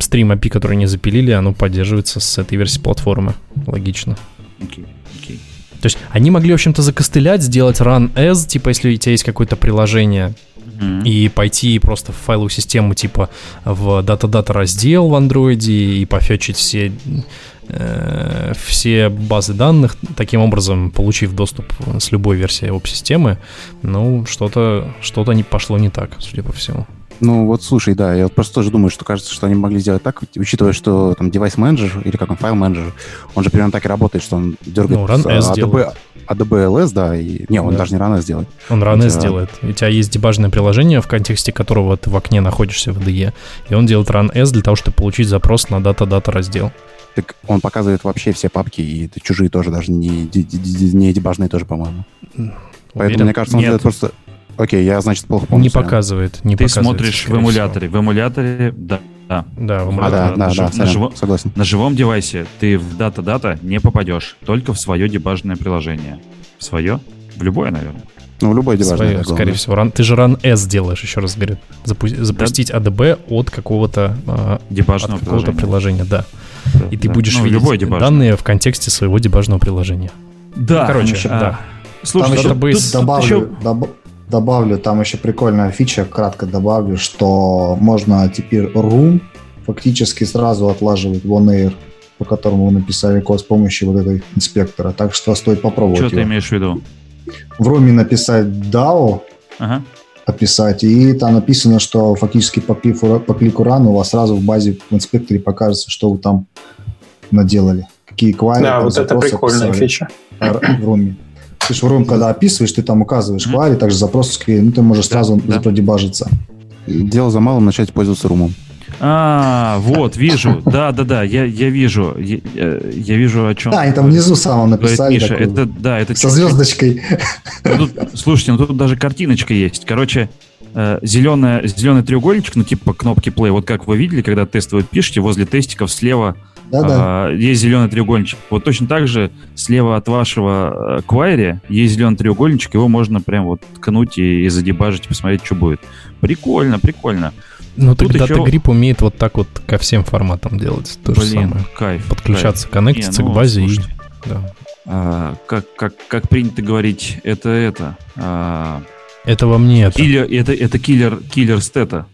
стрим API, который они запилили, оно поддерживается с этой версии платформы. Логично. Окей, окей. То есть они могли, в общем-то, закостылять, сделать run as, типа, если у тебя есть какое-то приложение, Мгм. и пойти просто в файловую систему, типа, в дата-дата раздел в андроиде и пофетчить все, э, все базы данных, таким образом получив доступ с любой версией веб-системы, ну, что-то что не пошло не так, судя по всему. Ну вот слушай, да, я вот просто тоже думаю, что кажется, что они могли сделать так, учитывая, что там девайс менеджер или как он, файл менеджер, он же примерно так и работает, что он дергает Ну, run с. ADB, LS, да, и не, он Да. даже не as делает. Он рано сделает. У тебя есть дебажное приложение, в контексте которого ты в окне находишься в IDE, и он делает run as для того, чтобы получить запрос на дата-дата раздел. Так он показывает вообще все папки, и это чужие тоже, даже не, не дебажные тоже, по-моему. Поэтому, мне кажется, он Нет. делает просто... Окей, я, значит, плохо помню. не показывает, не Ты показывает, смотришь в эмуляторе. В эмуляторе, да. да. всего. Да, в А, эмуляторе. да, на да, жив- да, на живо- согласен. На живом девайсе ты в дата-дата не попадешь, только в свое дебажное приложение. В свое? В любое, наверное. Ну, в любой дебажный. Свое, да, скорее главное. всего. Run- ты же run S делаешь, еще раз говорю. Запу- запустить ADB от какого-то а, от Дебажного какого-то приложения. приложения, да. Да, И ты да. будешь Ну, видеть любое дебажное. данные в контексте своего дебажного приложения. Да, Ну, короче, а, да. Слушай, Там тут- еще тут- добавлю, еще- доб- добавлю, там еще прикольная фича, кратко добавлю, что можно теперь room фактически сразу отлаживать в OneAir. по которому вы написали код с помощью вот этой инспектора. Так что стоит попробовать Что ты его. имеешь в виду? В руме написать DAO, Ага. Описать, и там написано, что фактически по клику, по клику ран у вас сразу в базе в инспекторе покажется, что вы там наделали. Какие квайры, Да, вот это прикольная фича. в руме. Ты же в рум, когда описываешь, ты там указываешь Мгм. квари, также запросы, скорее, ну, ты можешь сразу да. продебажиться. Дело за малым начать пользоваться румом. А, вот, вижу. Да, да, да, я, я вижу. Я, э, я вижу, о чем. Да, они там внизу самого написали. Миша. такую, Это, да, это со звездочкой. Ну, тут, слушайте, ну тут даже картиночка есть. Короче, э, зеленая, зеленый треугольничек, ну типа кнопки play. Вот как вы видели, когда тестовый пишете, возле тестиков слева Да-да. а, есть зеленый треугольничек. Вот точно так же слева от вашего э, query есть зеленый треугольничек, его можно прям вот ткнуть и, и задебажить, посмотреть, что будет. Прикольно, прикольно. Ну, Тут тогда еще- Grip умеет вот так вот ко всем форматам делать. То же Блин, самое. кайф. Подключаться, кайф. коннектиться Не, ну, к базе слушайте, и... Да. а, как, как, как принято говорить, это это. а, Это во мне это. киллер, это, это киллер, киллер Stetho.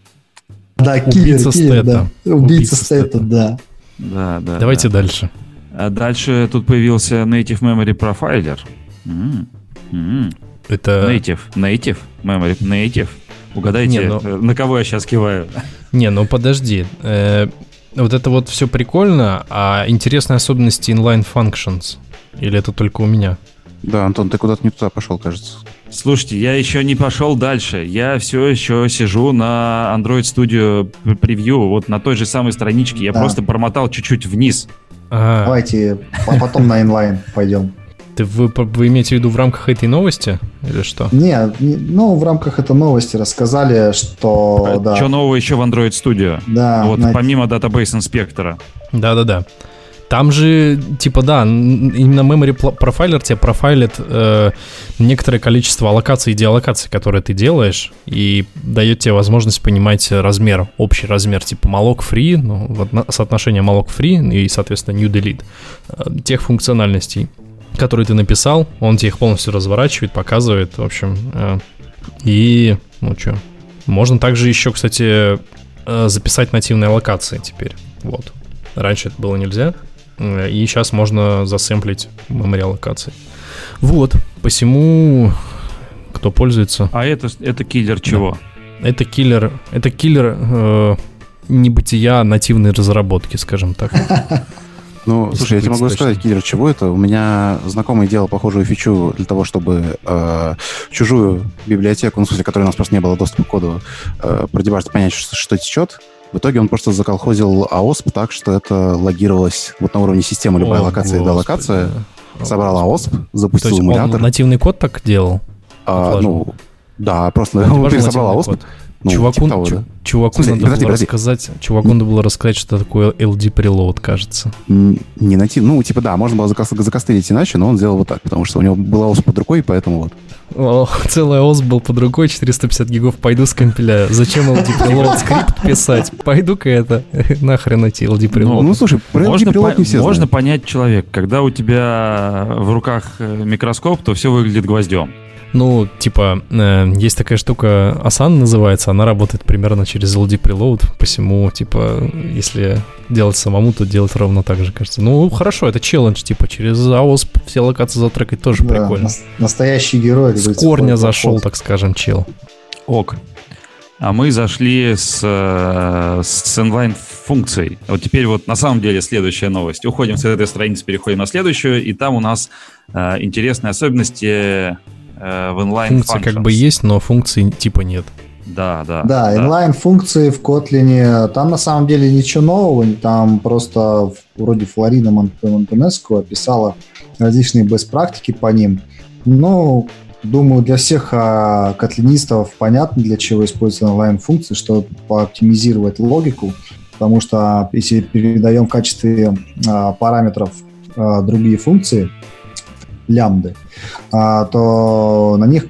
Да, киллер, Убийца киллер, да. стета. Убийца Убийца стета, стета. да. Да, да. Давайте да. дальше. А дальше тут появился Native Memory Profiler. М, м. Это... Native, Native Memory, Native. Угадайте, Не, ну- э, на кого я сейчас киваю. Не, ну подожди. Э, вот это вот все прикольно, а интересные особенности inline functions? Или это только у меня? Да, Антон, ты куда-то не туда пошел, кажется. Слушайте, я еще не пошел дальше. Я все еще сижу на Android Studio превью, вот на той же самой страничке. Я Да. просто промотал чуть-чуть вниз. А, Давайте по- потом на инлайн пойдем. ты, вы, вы имеете в виду в рамках этой новости? Или что? Не, не- ну, в рамках этой новости рассказали, что, да, Что нового еще в Android Studio? да, вот на- помимо Database инспектора. Да-да-да. Там же, типа, да, именно memory профайлер тебе профайлит э, некоторое количество аллокаций и деаллокаций, которые ты делаешь, и дает тебе возможность понимать размер, общий размер, типа malloc free, ну, вот соотношение malloc free и, соответственно, new delete, э, тех функциональностей, которые ты написал, он тебе их полностью разворачивает, показывает, в общем, э, и, ну, что, можно также еще, кстати, э, записать нативные аллокации теперь, вот. Раньше это было нельзя. Э, И сейчас можно засэмплить memory аллокации. Вот, посему, кто пользуется, А это, это киллер чего? это киллер, это киллер э, небытия нативной разработки, скажем так. Ну, слушай, я тебе могу сказать, киллер, чего это? У меня знакомый делал похожую фичу для того, чтобы э, чужую библиотеку, ну, в смысле, которой у нас просто не было доступа к коду, э, продебажить, понять, что, что течет. В итоге он просто заколхозил AOSP так, что это логировалось вот на уровне системы, любая О, локация и делокация. господи. Собрал То запустил он эмулятор. нативный код так делал? а, ну, да, просто Он он пересобрал код. Ну, чуваку, типа того, да. чуваку смысле, надо подожди, было подожди. рассказать, чуваку надо было рассказать, что такое LD preload, кажется. Не натив, ну, типа, да, можно было закос- закостылить иначе, но он сделал вот так, потому что у него была AOSP под рукой, поэтому вот. О, целый ОС был под рукой, 450 гигов, пойду скомпиляю. Зачем LD preload скрипт писать? Пойду-ка это, нахрен эти LD preload. Ну, слушай, про Можно, LD preload не все можно знают. понять человек, когда у тебя в руках э, микроскоп, то все выглядит гвоздем. Ну, типа, э, есть такая штука, Asana называется, она работает примерно через LD preload, посему, типа, если делать самому, то делать ровно так же, кажется. Ну, хорошо, это челлендж, типа, через AOS все локации затрекать тоже да, прикольно. нас- настоящий герой. С корня зашел, так скажем, чел. Ок. А мы зашли с, э, с инлайн-функцией. Вот теперь вот на самом деле следующая новость. Уходим с этой страницы, переходим на следующую, и там у нас э, интересные особенности э, в инлайн Функция как бы есть, но функции типа нет. Да, да. Да, инлайн-функции в Kotlin, там на самом деле ничего нового, там просто вроде Флорина Мон- Монтенеску описала различные бест-практики по ним. Ну, думаю, для всех а, котлинистов понятно, для чего используются инлайн-функции, чтобы пооптимизировать логику, потому что если передаем в качестве а, параметров а, другие функции, лямбды, а, то на них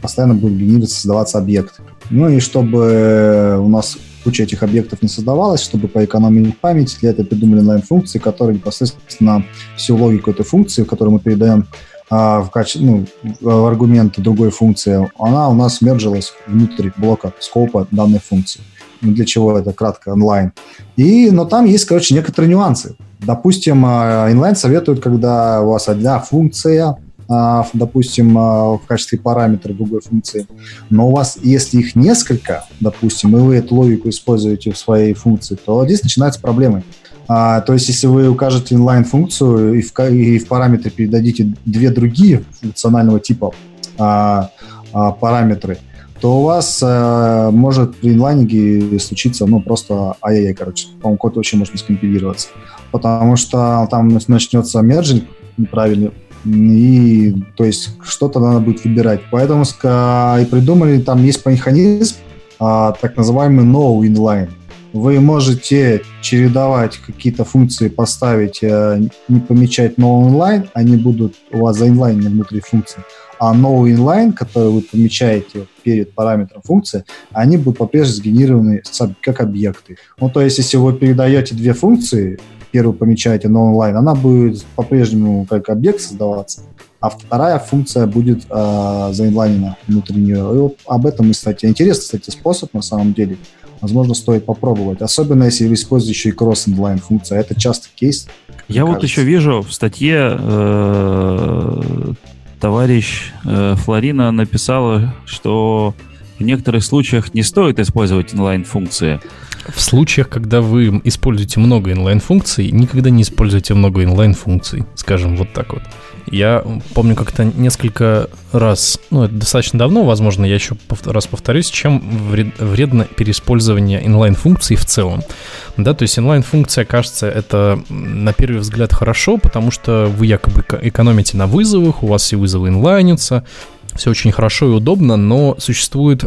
постоянно будет генерироваться, создаваться объект. Ну и чтобы у нас куча этих объектов не создавалась, чтобы поэкономить память, для этого придумали inline-функции, которые непосредственно всю логику этой функции, которую мы передаем а, в, качестве, ну, в аргумент другой функции, она у нас мержилась внутрь блока скопа данной функции. Для чего это кратко онлайн. И, но там есть, короче, некоторые нюансы. Допустим, inline советуют, когда у вас одна функция, допустим, в качестве параметра другой функции. Но у вас, если их несколько, допустим, и вы эту логику используете в своей функции, то здесь начинаются проблемы. А, то есть, если вы укажете inline-функцию и в, и в параметре передадите две другие функционального типа а, а, параметры, то у вас а, может при инлайнинге случиться, ну, просто ай-яй-яй, короче. По-моему, код вообще может не скомпилироваться. Потому что там начнется мерджинг неправильный, и то есть что-то надо будет выбирать. Поэтому и придумали, там есть механизм, а, так называемый no inline вы можете чередовать какие-то функции, поставить, э, не помечать no inline, они будут у вас заинлайнены внутри функции. А no inline, который вы помечаете перед параметром функции, они будут по-прежнему сгенерированы как объекты. Ну, то есть, если вы передаете две функции, первую помечаете no inline, она будет по-прежнему как объект создаваться, а вторая функция будет э, заинлайнена внутри нее. И вот об этом, кстати, интересный, кстати, способ на самом деле – возможно, стоит попробовать. Особенно, если вы используете еще и кросс-инлайн функция. Это часто кейс. Я кажется. вот еще вижу в статье э, товарищ э, Флорина написала, что в некоторых случаях не стоит использовать инлайн-функции. В случаях, когда вы используете много инлайн-функций, никогда не используйте много инлайн-функций, скажем вот так вот. Я помню как-то несколько раз, ну, это достаточно давно, возможно, я еще раз повторюсь, чем вредно переиспользование инлайн-функций в целом. Да, то есть инлайн-функция, кажется, это на первый взгляд хорошо, потому что вы якобы экономите на вызовах, у вас все вызовы инлайнятся, все очень хорошо и удобно, но существует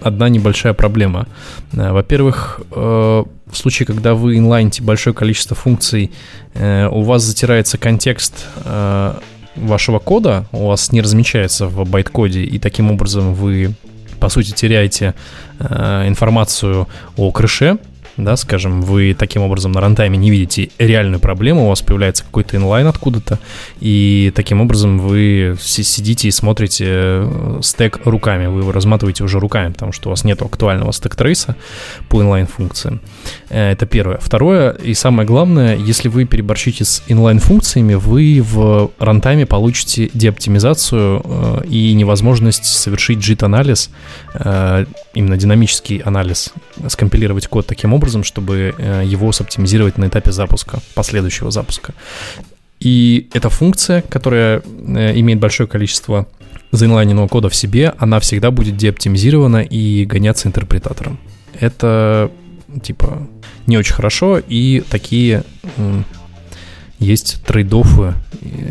одна небольшая проблема. Э, во-первых, э, в случае, когда вы инлайните большое количество функций, э, у вас затирается контекст вашего кода, у вас не размечается в байт-коде, и таким образом вы, по сути, теряете информацию о краше, да, скажем, вы таким образом на рантайме не видите реальную проблему, у вас появляется какой-то inline откуда-то, и таким образом вы сидите и смотрите э, стек руками, вы его разматываете уже руками, потому что у вас нет актуального стек-трейса по inline-функциям. Э, это первое. Второе, и самое главное, если вы переборщите с inline-функциями, вы в рантайме получите деоптимизацию э, и невозможность совершить JIT-анализ, именно динамический анализ, скомпилировать код таким образом, образом, чтобы э, его соптимизировать на этапе запуска, последующего запуска. И эта функция, которая э, имеет большое количество заинлайненного кода в себе, она всегда будет деоптимизирована и гоняться интерпретатором. Это типа не очень хорошо, и такие есть трейдофы,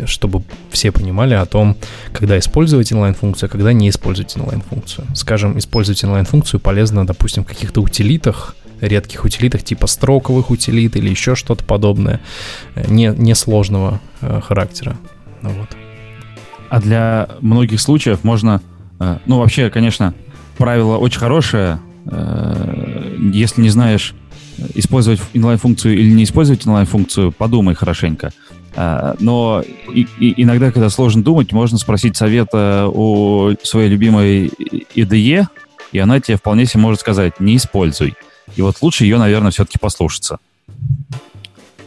чтобы все понимали о том, когда использовать инлайн-функцию, а когда не использовать инлайн-функцию. Скажем, использовать инлайн-функцию полезно, допустим, в каких-то утилитах, редких утилитах типа строковых утилит или еще что-то подобное, э, не, не сложного э, характера. Ну, вот. А для многих случаев можно, э, ну вообще, конечно, правило очень хорошее, э, если не знаешь использовать инлайн-функцию или не использовать инлайн-функцию, подумай хорошенько. Э, но иногда, когда сложно думать, можно спросить совета у своей любимой IDE, и она тебе вполне себе может сказать, не используй. И вот лучше ее, наверное, все-таки послушаться.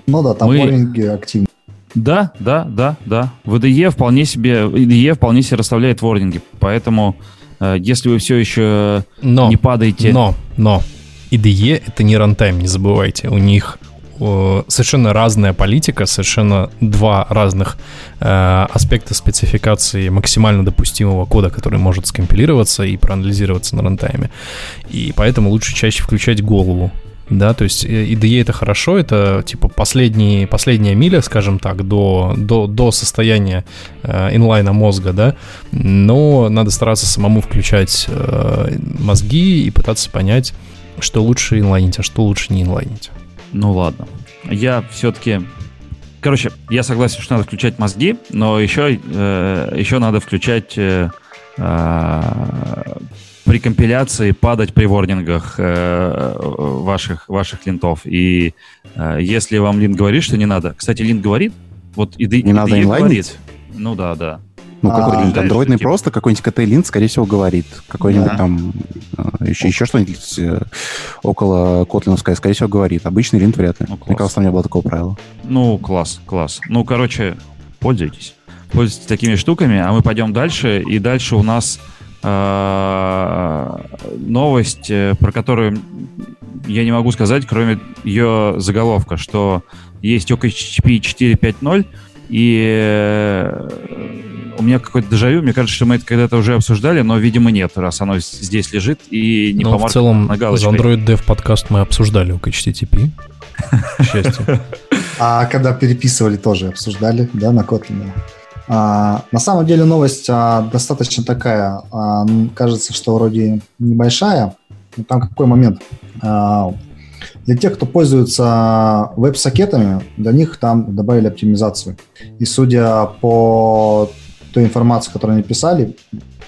Ну да, там Мы... активны. Да, да, да, да. В IDE вполне себе, IDE вполне себе расставляет ворнинги. Поэтому, э, если вы все еще но, не падаете... Но, но, IDE это не рантайм, не забывайте. У них совершенно разная политика, совершенно два разных э, аспекта спецификации максимально допустимого кода, который может скомпилироваться и проанализироваться на рантайме. И поэтому лучше чаще включать голову. Да, то есть IDE э, это хорошо, это типа последний, последняя миля, скажем так, до, до, до состояния э, инлайна мозга, да, но надо стараться самому включать э, мозги и пытаться понять, что лучше инлайнить, а что лучше не инлайнить. Ну ладно. Я все-таки... Короче, я согласен, что надо включать мозги, но еще, э, еще надо включать э, э, при компиляции падать при ворнингах э, ваших, ваших линтов. И э, если вам линт говорит, что не надо... Кстати, линт говорит, вот и, не и, надо и говорит. Ну да, да. Ну, А, какой-нибудь дальше, андроидный типа. просто, какой-нибудь KT-линт, скорее всего, говорит. Какой-нибудь Да. там э, еще, еще что-нибудь э, около Котлиновская, скорее всего, говорит. Обычный линт вряд ли. Ну, Мне класс. кажется, там не было такого правила. Ну, класс, класс. Ну, короче, пользуйтесь. Пользуйтесь такими штуками, а мы пойдем дальше. И дальше у нас э, новость, про которую я не могу сказать, кроме ее заголовка, что есть OKHTTP 4.5.0, и э, у меня какой-то дежавю, мне кажется, что мы это когда-то уже обсуждали, но, видимо, нет, раз оно здесь лежит и не Но Ну, в целом на за галочкой. Android Dev подкаст мы обсуждали у HTTP. К счастью. А когда переписывали, тоже обсуждали, да, на Kotlin. А, на самом деле новость а, достаточно такая, а, кажется, что вроде небольшая. Но там какой момент? Для тех, кто пользуется веб-сокетами, для них там добавили оптимизацию. И судя по той информации, которую они писали,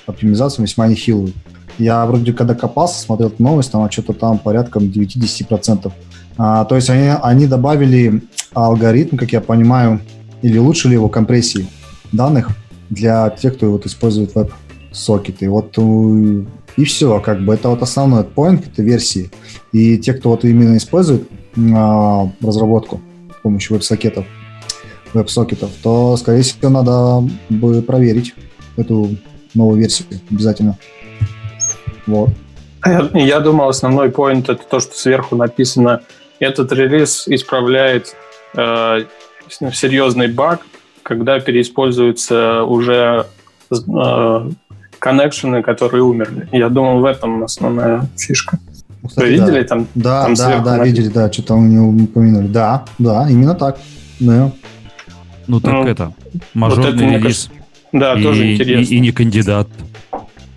оптимизация весьма нехилую. Я вроде когда копался, смотрел эту новость, там что-то там порядком 9-10%. А, то есть они, они добавили алгоритм, как я понимаю, или улучшили его компрессии данных для тех, кто вот использует веб-сокеты. Вот э, и все, как бы это вот основной point этой версии. И те, кто вот именно использует а, разработку с помощью веб-сокетов, веб-сокетов, то, скорее всего, надо бы проверить эту новую версию обязательно. Вот. Я, я думал, основной point это то, что сверху написано, этот релиз исправляет э, серьезный баг, когда переиспользуются уже э, коннекшены, которые умерли. Я думал, в этом основная фишка. Ну, Кстати, Вы да. видели там? Да, Там да, сверху да, написано. видели, да, что-то у него упомянули. Да, да, именно так. Да. Ну, так Ну, это, мажорный это, мне релиз. Да, и, тоже и- интересно. и не кандидат.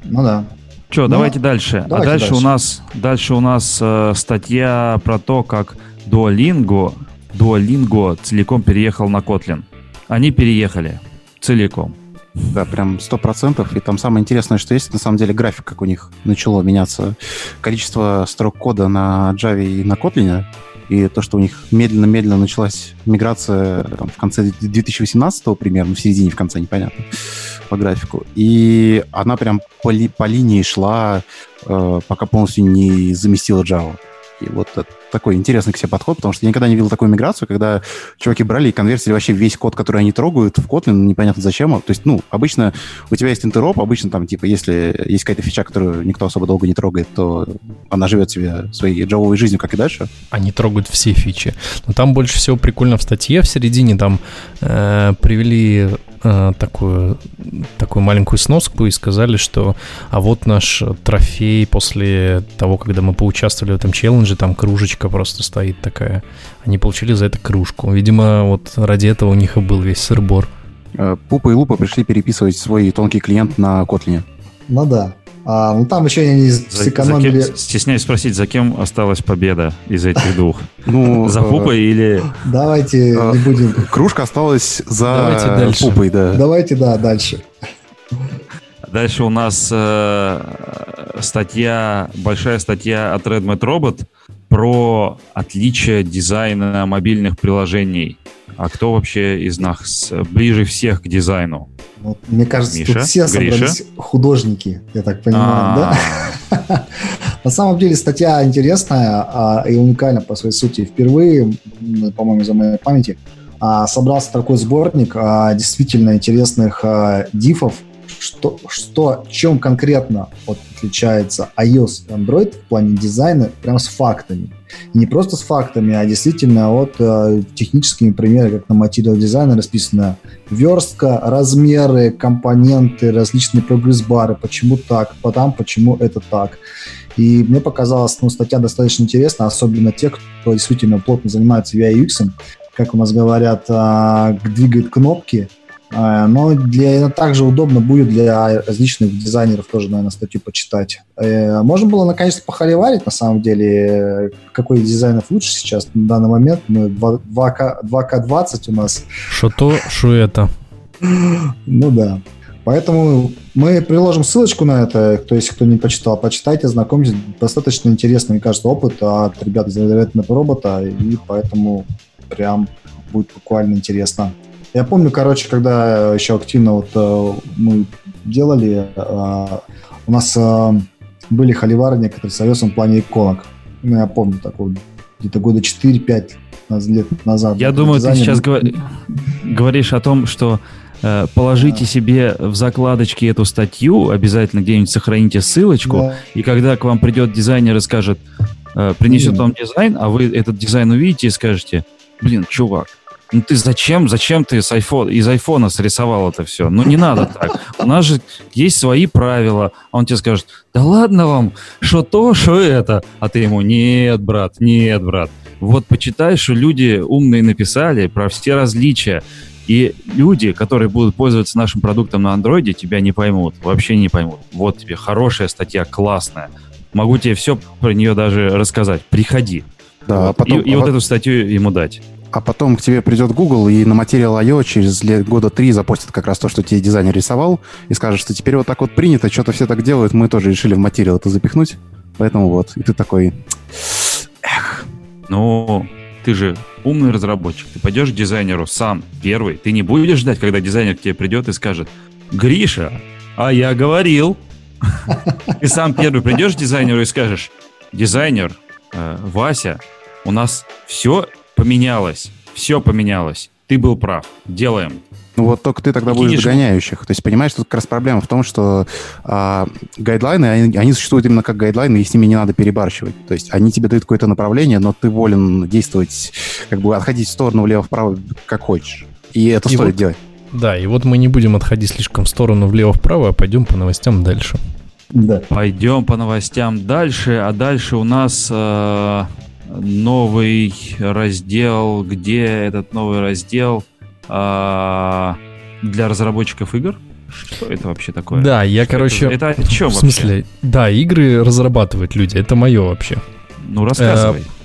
Ну да. Че, Ну, давайте дальше. давайте а дальше, дальше. у нас дальше у нас э, статья про то, как Duolingo, Duolingo целиком переехал на Kotlin. Они переехали целиком. Да, прям сто процентов. И там самое интересное, что есть, на самом деле, график, как у них начало меняться. Количество строк кода на Java и на Kotlin, и то, что у них медленно-медленно началась миграция там, в конце 2018 примерно, в середине, в конце, непонятно, по графику. И она прям по, ли- по линии шла, э, пока полностью не заместила Java. И вот это такой интересный к себе подход, потому что я никогда не видел такую миграцию, когда чуваки брали и конвертили вообще весь код, который они трогают в Kotlin, непонятно зачем. То есть, ну, обычно у тебя есть интероп, обычно там, типа, если есть какая-то фича, которую никто особо долго не трогает, то она живет себе своей джавовой жизнью, как и дальше. Они трогают все фичи. Но там больше всего прикольно в статье в середине там э, привели э, такую, такую маленькую сноску и сказали, что а вот наш трофей после того, когда мы поучаствовали в этом челлендже, там кружечка просто стоит такая. Они получили за это кружку. Видимо, вот ради этого у них и был весь сырбор. Э, Пупа и Лупа пришли переписывать свой тонкий клиент на Kotlin. Ну да. А, ну там еще они За- за сэкономили. кем- стесняюсь спросить, за кем осталась победа из этих двух? Ну, За э, Пупой или... Давайте э, не будем. Кружка осталась за. Пупой, да. Давайте, да, дальше. Дальше у нас э, статья, большая статья от RedMat Robot про отличие дизайна мобильных приложений. А кто вообще из нас ближе всех к дизайну? Вот, мне кажется, Миша? тут все собрались Гриша? художники, я так понимаю, да? А, На самом деле статья интересная а, и уникальна по своей сути. Впервые, по-моему, за моей памяти, а, собрался такой сборник а, действительно интересных а, дифов, что, что, чем конкретно вот, отличается iOS и Android в плане дизайна, прям с фактами. И не просто с фактами, а действительно вот э, техническими примерами, как на Material Design расписано верстка, размеры, компоненты, различные прогресс-бары, почему так, потом почему это так. И мне показалась ну, статья достаточно интересна, особенно те, кто действительно плотно занимается UI UX, как у нас говорят, а, двигает кнопки, но для, также удобно будет для различных дизайнеров тоже, наверное, статью почитать. Э, Можно было наконец-то похоливарить, на самом деле, э, какой из дизайнов лучше сейчас на данный момент. Мы 2К, 2К20 у нас Что то, что это. ну да. Поэтому мы приложим ссылочку на это, то есть кто не почитал, почитайте, знакомьтесь. Достаточно интересный, мне кажется, опыт от ребят из Red робота, и поэтому прям будет буквально интересно. Я помню, короче, когда еще активно вот э, мы делали, э, у нас э, были холивары некоторые с iOS в плане иконок. Ну, я помню такой где-то года 4-5 лет назад. Я думаю, ты сейчас говоришь о том, что положите себе в закладочки эту статью, обязательно где-нибудь сохраните ссылочку, да. и когда к вам придет дизайнер и скажет, принесет вам дизайн, а вы этот дизайн увидите и скажете, блин, чувак, ну ты зачем, зачем ты с iPhone, из айфона срисовал это все? Ну не надо так. У нас же есть свои правила. А он тебе скажет, да ладно вам, что то, что это. А ты ему, нет, брат, нет, брат. Вот почитай, что люди умные написали про все различия. И люди, которые будут пользоваться нашим продуктом на андроиде, тебя не поймут, вообще не поймут. Вот тебе хорошая статья, классная. Могу тебе все про нее даже рассказать. Приходи. Да, вот. а потом, и, и вот эту статью ему дать а потом к тебе придет Google и на материал I.O. через лет, года три запустит как раз то, что тебе дизайнер рисовал, и скажет, что теперь вот так вот принято, что-то все так делают, мы тоже решили в материал это запихнуть. Поэтому вот, и ты такой... Эх. Ну, ты же умный разработчик. Ты пойдешь к дизайнеру сам, первый. Ты не будешь ждать, когда дизайнер к тебе придет и скажет, Гриша, а я говорил. Ты сам первый придешь к дизайнеру и скажешь, дизайнер, э, Вася, у нас все поменялось, все поменялось. Ты был прав. Делаем. Ну вот только ты тогда Какие будешь догоняющих. То есть, понимаешь, тут как раз проблема в том, что а, гайдлайны, они, они существуют именно как гайдлайны, и с ними не надо перебарщивать. То есть они тебе дают какое-то направление, но ты волен действовать, как бы отходить в сторону влево-вправо, как хочешь. И это и стоит вот, делать. Да, и вот мы не будем отходить слишком в сторону влево-вправо, а пойдем по новостям дальше. Да. Пойдем по новостям дальше, а дальше у нас э, новый раздел, где этот новый раздел а, для разработчиков игр? Что это вообще такое? Да, я, Что короче... Это, это о чем В смысле? Вообще? Да, игры разрабатывают люди, это мое вообще. Ну, рассказывай. Э,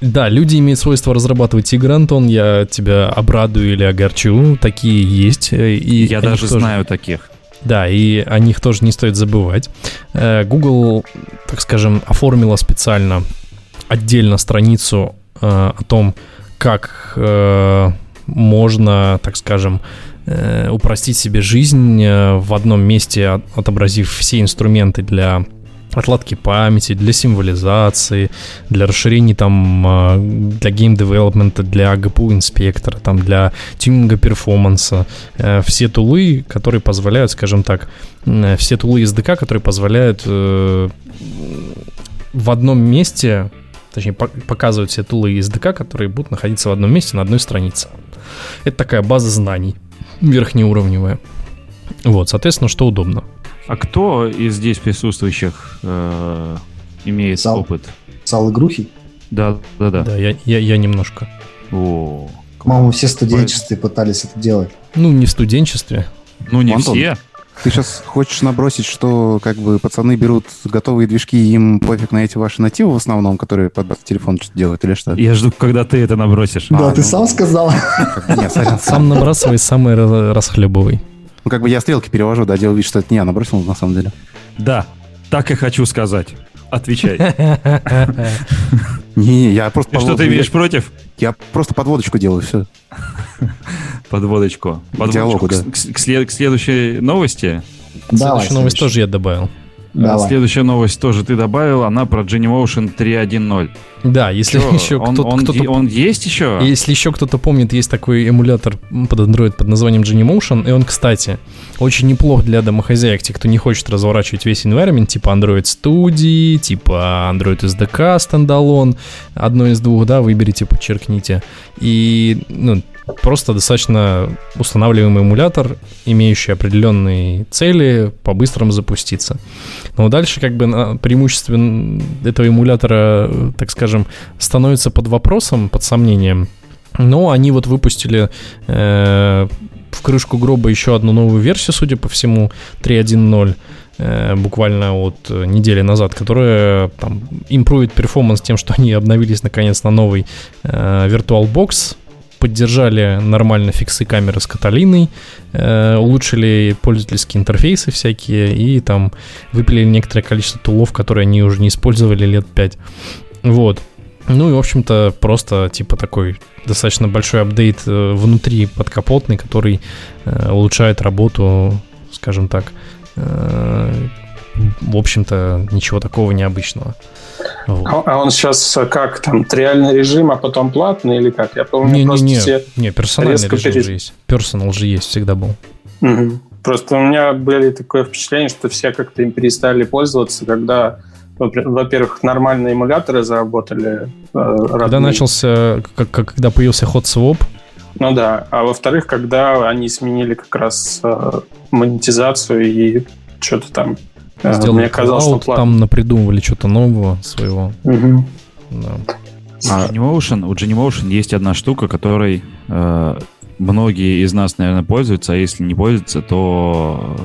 да, люди имеют свойство разрабатывать игры, Антон, я тебя обрадую или огорчу, такие есть. Э, и я даже тоже... знаю таких. Да, и о них тоже не стоит забывать. Э, Google, так скажем, оформила специально отдельно страницу э, о том, как э, можно, так скажем, э, упростить себе жизнь э, в одном месте, отобразив все инструменты для отладки памяти, для символизации, для расширений там, э, для гейм-девелопмента, для GPU инспектора, там, для тюнинга перформанса. Э, все тулы, которые позволяют, скажем так, все тулы SDK, которые позволяют в одном месте точнее, показывают все тулы и SDK, которые будут находиться в одном месте на одной странице. Это такая база знаний верхнеуровневая. Вот, соответственно, что удобно. А кто из здесь присутствующих э, имеет Сал, опыт? Сал Игрухи? Да, да, да. Да, я, я, я немножко. О, По-моему, все студенчестве пытались это делать. Ну, не в студенчестве. Ну, не Антон, все. Ты сейчас хочешь набросить, что как бы пацаны берут готовые движки, и им пофиг на эти ваши нативы в основном, которые под телефон что-то делают, или что? Я жду, когда ты это набросишь. Да, а, ты ну, сам сказал. Нет, сам набрасывай самый расхлебовый. Ну, как бы я стрелки перевожу, да, делаю вид, что это не я набросил на самом деле. Да, так и хочу сказать. Отвечай. Не, я просто... Что ты имеешь против? Я просто подводочку делаю, все. Подводочку. Подводочку к, к следующей новости. Следующую новость тоже я добавил. Давай. Следующая новость тоже ты добавил, она про Genymotion 3.1.0. Да, если Что, еще он, кто-то, он, кто-то... Он есть еще? Если еще кто-то помнит, есть такой эмулятор под Android под названием Genymotion, и он, кстати, очень неплох для домохозяек, те, кто не хочет разворачивать весь environment, типа Android Studio, типа Android SDK Standalone, одно из двух, да, выберите, подчеркните. И, ну, Просто достаточно устанавливаемый эмулятор, имеющий определенные цели, по-быстрому запуститься. Но дальше как бы преимущество этого эмулятора, так скажем, становится под вопросом, под сомнением. Но они вот выпустили э, в крышку гроба еще одну новую версию, судя по всему, 3.1.0 э, буквально от недели назад, которая там импровит перформанс тем, что они обновились наконец на новый э, VirtualBox поддержали нормально фиксы камеры с Каталиной, э, улучшили пользовательские интерфейсы всякие и там выпилили некоторое количество тулов, которые они уже не использовали лет 5. Вот. Ну и, в общем-то, просто типа такой достаточно большой апдейт э, внутри подкапотный, который э, улучшает работу, скажем так. В общем-то, ничего такого необычного. Вот. А, а он сейчас как там, триальный режим, а потом платный или как? Я помню, не, просто не, не, все не, персональный режим перес... же есть. Персонал же есть, всегда был. Угу. Просто у меня были такое впечатление, что все как-то им перестали пользоваться, когда во-первых, нормальные эмуляторы заработали. Э, когда начался, как, когда появился Hot Swap. Ну да, а во-вторых, когда они сменили как раз э, монетизацию и что-то там. Э, Сделали мне казалось, cloud, что там напридумывали что-то нового своего. Угу. Да. А Genymotion, у Genymotion есть одна штука, которой э, многие из нас, наверное, пользуются, а если не пользуются, то,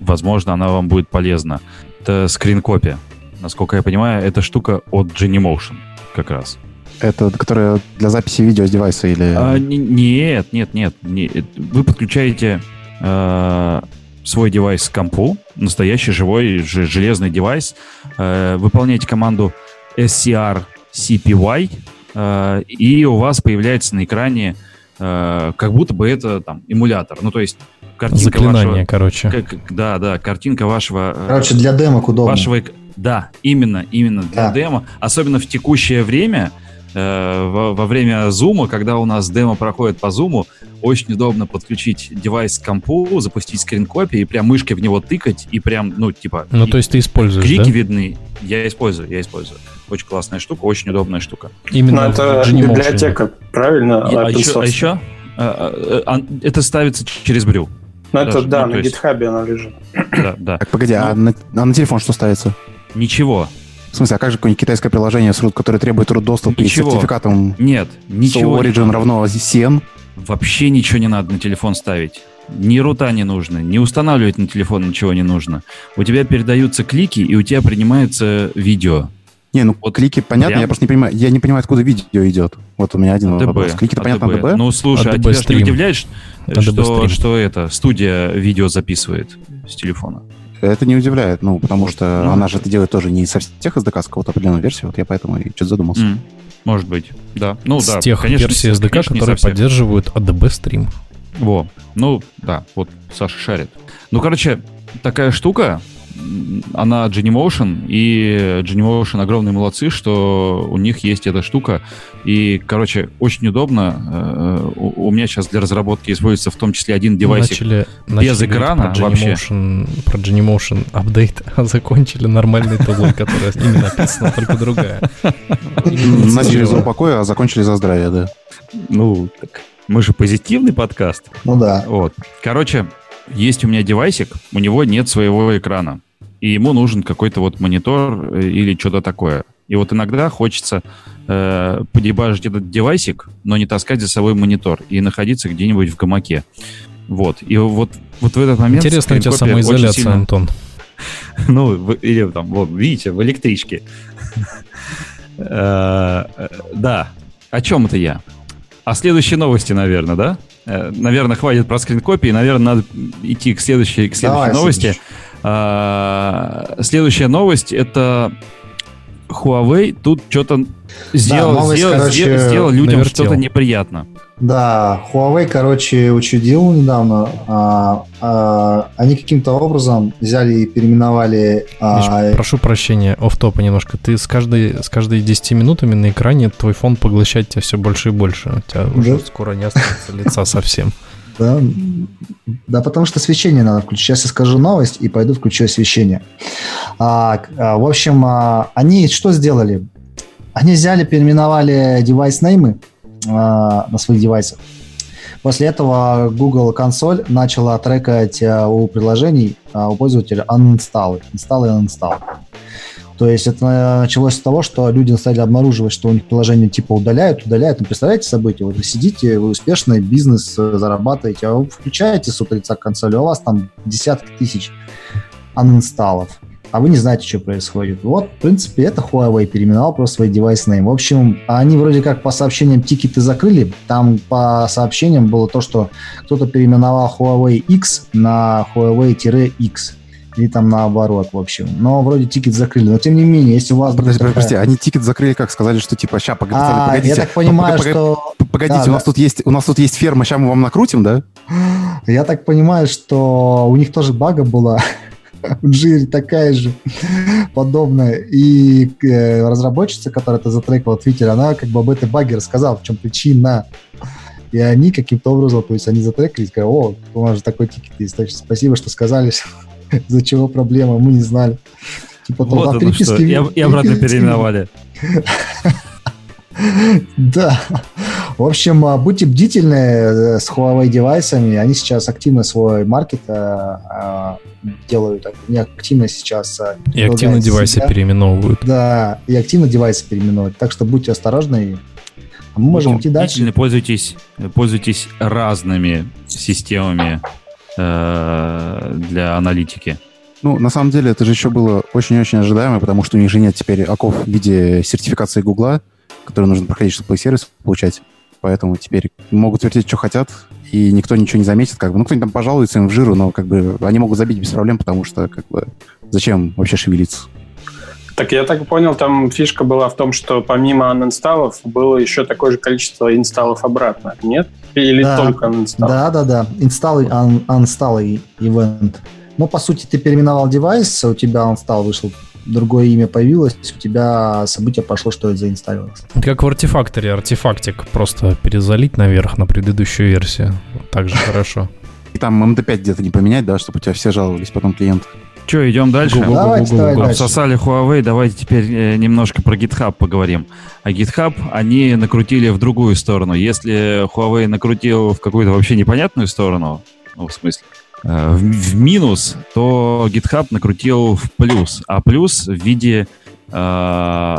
возможно, она вам будет полезна. Это скрин-копия насколько я понимаю, это штука от Genymotion как раз. Это которая для записи видео с девайса или... А, нет, нет, нет, нет. Вы подключаете э, свой девайс к компу, настоящий живой железный девайс, э, выполняете команду scrcpy, э, и у вас появляется на экране э, как будто бы это там эмулятор. Ну, то есть картинка Заклинание, вашего, короче. Как, да, да, картинка вашего... Э, короче, для демок удобно. Вашего, да, именно, именно для да. демо. Особенно в текущее время, во, во время зума, когда у нас демо проходит по зуму, очень удобно подключить девайс к компу, запустить скрин-копии и прям мышкой в него тыкать, и прям, ну, типа... Ну, то есть ты используешь, Клики да? видны. Я использую, я использую. Очень классная штука, очень удобная штука. Именно Но это библиотека, правильно? А, а, еще, а еще а, а, это ставится через брю. Ну, это, да, ну, на гитхабе она лежит. Да, да. Так, погоди, а ну, а, на, а на телефон что ставится? Ничего. В смысле, а как же какое-нибудь китайское приложение, которое требует роот доступа и сертификатом? Нет, ничего. So Origin не равно CN? Вообще ничего не надо на телефон ставить. Ни рута не нужно, не устанавливать на телефон ничего не нужно. У тебя передаются клики, и у тебя принимается видео. Не, ну вот клики понятно, прям... я просто не понимаю, я не понимаю, откуда видео идет. Вот у меня один АДБ. вопрос. Клики-то понятно АДБ. Ну, слушай, АДБ а тебя стрим. не удивляет, что, что это, студия видео записывает с телефона? Это не удивляет, ну, потому что ну, она же это делает тоже не со всех SDK, а с какого-то определенной версии, вот я поэтому и что-то задумался. Mm, может быть, да. Ну, с да, тех конечно, версий SDK, конечно, которые поддерживают ADB стрим. Во, ну, да, вот Саша шарит. Ну, короче, такая штука, она Genymotion, и Genymotion огромные молодцы, что у них есть эта штука. И, короче, очень удобно. Э, у меня сейчас для разработки используется в том числе один девайсик начали, без начали экрана про вообще. Про Genymotion апдейт, а закончили нормальный тулой, которая ими написана, только другая. Начали за упокой, а закончили за здравие, да. Ну, так мы же позитивный подкаст. Ну да. Вот. Короче, есть у меня девайсик, у него нет своего экрана и ему нужен какой-то вот монитор э, или что-то такое. И вот иногда хочется э, подебажить этот девайсик, но не таскать за собой монитор и находиться где-нибудь в гамаке. Вот. И вот, вот в этот момент... Интересно у тебя самоизоляция, сильно... Антон. Ну, или там, вот, видите, в электричке. Э, э, да. О чем это я? О следующей новости, наверное, да? Наверное, хватит про скрин-копии. Наверное, надо идти к следующей, к следующей новости. А, следующая новость это Huawei тут что-то сделал, да, новость, сделал, короче, сделал людям что-то неприятно. Да, Huawei, короче, учудил недавно. А, а, они каким-то образом взяли и переименовали... А... Миш, прошу прощения, оф топа немножко. Ты с каждой, с каждой 10 минутами на экране твой фон поглощает тебя все больше и больше. У тебя да? уже скоро не останется лица совсем. Да? да, потому что освещение надо включить. Сейчас я скажу новость и пойду включу освещение. А, а, в общем, а, они что сделали? Они взяли, переименовали девайс-неймы а, на своих девайсах. После этого Google консоль начала трекать а, у приложений, а, у пользователя uninstall, install и uninstall. То есть это началось с того, что люди стали обнаруживать, что у них приложение типа удаляют, удаляют. Ну, представляете события? Вот вы сидите, вы успешный бизнес э, зарабатываете, а вы включаете с утреца консоль, а у вас там десятки тысяч анинсталлов, а вы не знаете, что происходит. Вот, в принципе, это Huawei переименовал просто свой device name. В общем, они вроде как по сообщениям тикеты закрыли. Там по сообщениям было то, что кто-то переименовал Huawei X на Huawei-X. И там наоборот, в общем. Но вроде тикет закрыли. Но тем не менее, если у вас... Подожди, такая... подожди, они тикет закрыли как? Сказали, что типа, ща, погодите, а, погодите. Я так понимаю, погодите, что... Погодите, да, у, нас да. тут есть, у нас тут есть ферма, сейчас мы вам накрутим, да? Я так понимаю, что у них тоже бага была. в Джире такая же подобная. И э, разработчица, которая это затрекала в Твиттере, она как бы об этой баге рассказала, в чем причина. И они каким-то образом, то есть они затрекались, сказали, о, у нас же такой тикет есть, так что спасибо, что сказали, из-за чего проблема, мы не знали. Типа, вот оно что. И, и обратно переименовали. Да. В общем, а, будьте бдительны э, с Huawei девайсами. Они сейчас активно свой маркет э, а, делают. Они активно сейчас... И активно девайсы себя. переименовывают. Да, и активно девайсы переименовывают. Так что будьте осторожны. А мы можем ну, идти дальше. Пользуйтесь, пользуйтесь разными системами э, для аналитики. Ну, на самом деле, это же еще было очень-очень ожидаемо, потому что у них же нет теперь оков в виде сертификации Гугла которые нужно проходить, чтобы плей сервис получать. Поэтому теперь могут вертеть, что хотят, и никто ничего не заметит. Как бы. Ну, кто-нибудь там пожалуется им в жиру, но как бы они могут забить без проблем, потому что как бы зачем вообще шевелиться? Так я так понял, там фишка была в том, что помимо анинсталлов было еще такое же количество инсталлов обратно, нет? Или да, только анинсталл? Да, да, да. Инсталлы, ан, ансталлы, ивент. Ну, по сути, ты переименовал девайс, у тебя ансталл вышел другое имя появилось, у тебя событие пошло, что это заинсталлировалось. Как в артефакторе, артефактик просто перезалить наверх на предыдущую версию. Так же хорошо. И там MD5 где-то не поменять, да, чтобы у тебя все жаловались потом клиент. Че, идем дальше? Google, давайте, Google, давайте Обсосали Huawei, давайте теперь э, немножко про GitHub поговорим. А GitHub они накрутили в другую сторону. Если Huawei накрутил в какую-то вообще непонятную сторону, ну, в смысле, Э, в, в минус, то GitHub накрутил в плюс, а плюс в виде э,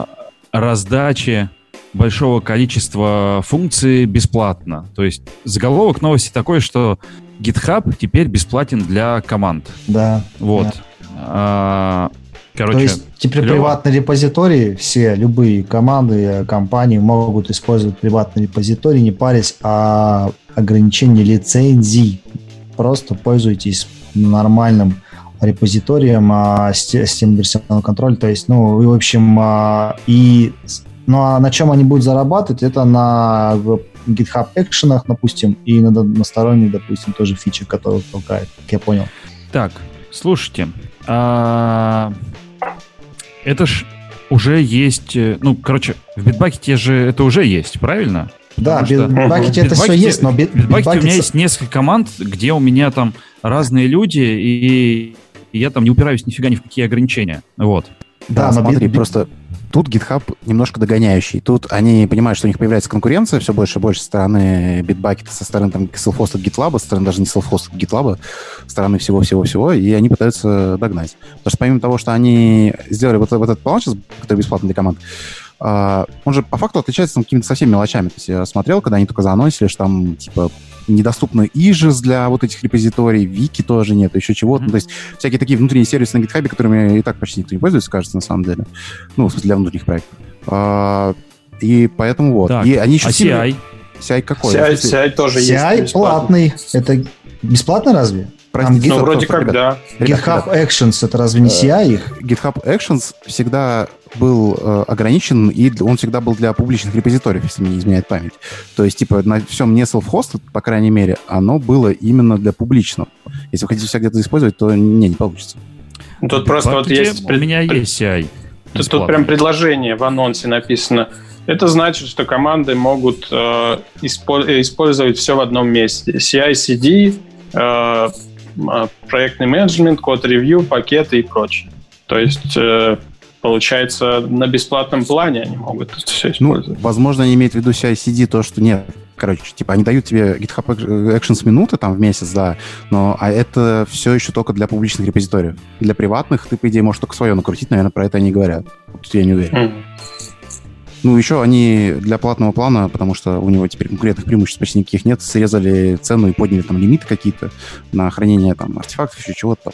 раздачи большого количества функций бесплатно. То есть заголовок новости такой, что GitHub теперь бесплатен для команд. Да. Вот. Да. А, короче, То есть теперь клево. приватные репозитории, все, любые команды, компании могут использовать приватный репозиторий, не парясь о ограничении лицензий просто пользуйтесь нормальным репозиторием а, с, с тем версионного контроля. То есть, ну, и, в общем, а, и ну, а на чем они будут зарабатывать, это на GitHub Action, допустим, и на, на сторонней, допустим, тоже фичи, которые толкает, как я понял. Так, слушайте, а... это ж уже есть, э, ну, короче, в битбакете же это уже есть, правильно? Да, в Bitbucket это все есть, но. В Bitbucket у меня есть несколько команд, где у меня там разные люди, и, и я там не упираюсь нифига ни в какие ограничения. Вот. Да, да смотри, бит... просто тут GitHub немножко догоняющий. Тут они понимают, что у них появляется конкуренция все больше и больше со стороны Bitbucket, со стороны там self-hosted GitLab, со стороны даже не self-hosted GitLab, со стороны всего-всего-всего, и они пытаются догнать. Потому что помимо того, что они сделали вот, вот этот план сейчас, который бесплатный для команд, а, он же по факту отличается какими-то совсем мелочами. То есть я смотрел, когда они только заанонсили, что там, типа, недоступны ижес для вот этих репозиторий, вики тоже нет, еще чего-то. Mm-hmm. Ну, то есть всякие такие внутренние сервисы на GitHub, которыми и так почти никто не пользуется, кажется, на самом деле. Ну, в смысле, для внутренних проектов. А, и поэтому вот. Так, и они еще а CI? CI какой? CI, CI тоже CI есть. CI платный. Это бесплатно разве? Простите, ну, вроде как, да. GitHub Actions, это разве не CI э, их? GitHub Actions всегда был э, ограничен, и он всегда был для публичных репозиториев, если мне не изменяет память. То есть, типа, на всем не self-hosted, по крайней мере, оно было именно для публичного. Если вы хотите все где-то использовать, то не, не получится. Ну, тут просто вот есть... У меня есть CI. Тут, тут прям предложение в анонсе написано. Это значит, что команды могут э, использовать все в одном месте. CI-CD, э, проектный менеджмент, код-ревью, пакеты и прочее. То есть э, получается, на бесплатном плане они могут это все ну, использовать. Ну, возможно, они имеют в виду CI-CD то, что нет. Короче, типа, они дают тебе GitHub Actions минуты там в месяц, да, но а это все еще только для публичных репозиториев. Для приватных ты, по идее, можешь только свое накрутить, наверное, про это они говорят. Тут я не уверен. Mm. Ну, еще они для платного плана, потому что у него теперь конкурентных преимуществ почти никаких нет, срезали цену и подняли там лимиты какие-то на хранение там артефактов, еще чего-то.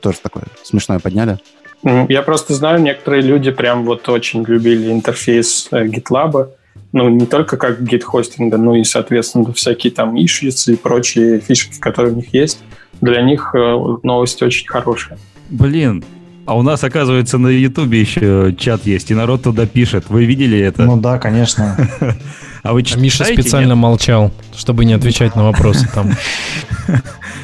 Тоже такое смешное подняли. Я просто знаю, некоторые люди прям вот очень любили интерфейс э, GitLab. Ну, не только как гид-хостинга, но и, соответственно, всякие там issues и прочие фишки, которые у них есть. Для них э, новость очень хорошая. Блин, а у нас, оказывается, на Ютубе еще чат есть, и народ туда пишет. Вы видели это? Ну да, конечно. А вы А читаете? Миша специально Нет? молчал, чтобы не отвечать на вопросы там.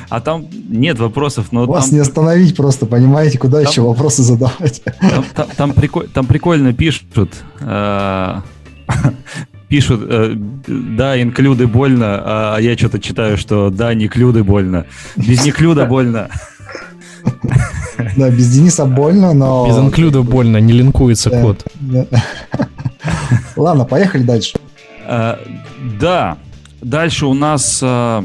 А там нет вопросов, но Вас там, не остановить просто, понимаете, куда Там- еще вопросы задавать. там, там- там приколь- там прикольно пишут. э, Пишут, э, да, инклюды больно, а я что-то читаю, что да, неклюды больно. Без неклюда больно. Да, без Дениса больно, но... Без инклюда больно, не линкуется код. Ладно, поехали дальше. Э, Да, дальше у нас э,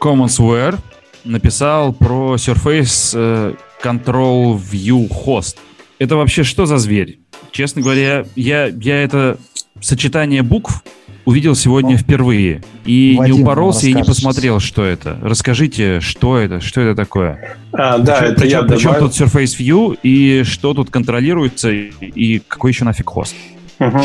Commonsware написал про Surface э, Control View Host. Это вообще что за зверь? Честно говоря, я, я это сочетание букв увидел сегодня впервые. И Вадим не упоролся, и не посмотрел, что это. Расскажите, что это, что это такое? А, да, Причем- это я причем, причем добавил. тут Surface View, и что тут контролируется, и, какой еще нафиг хост? Мгм.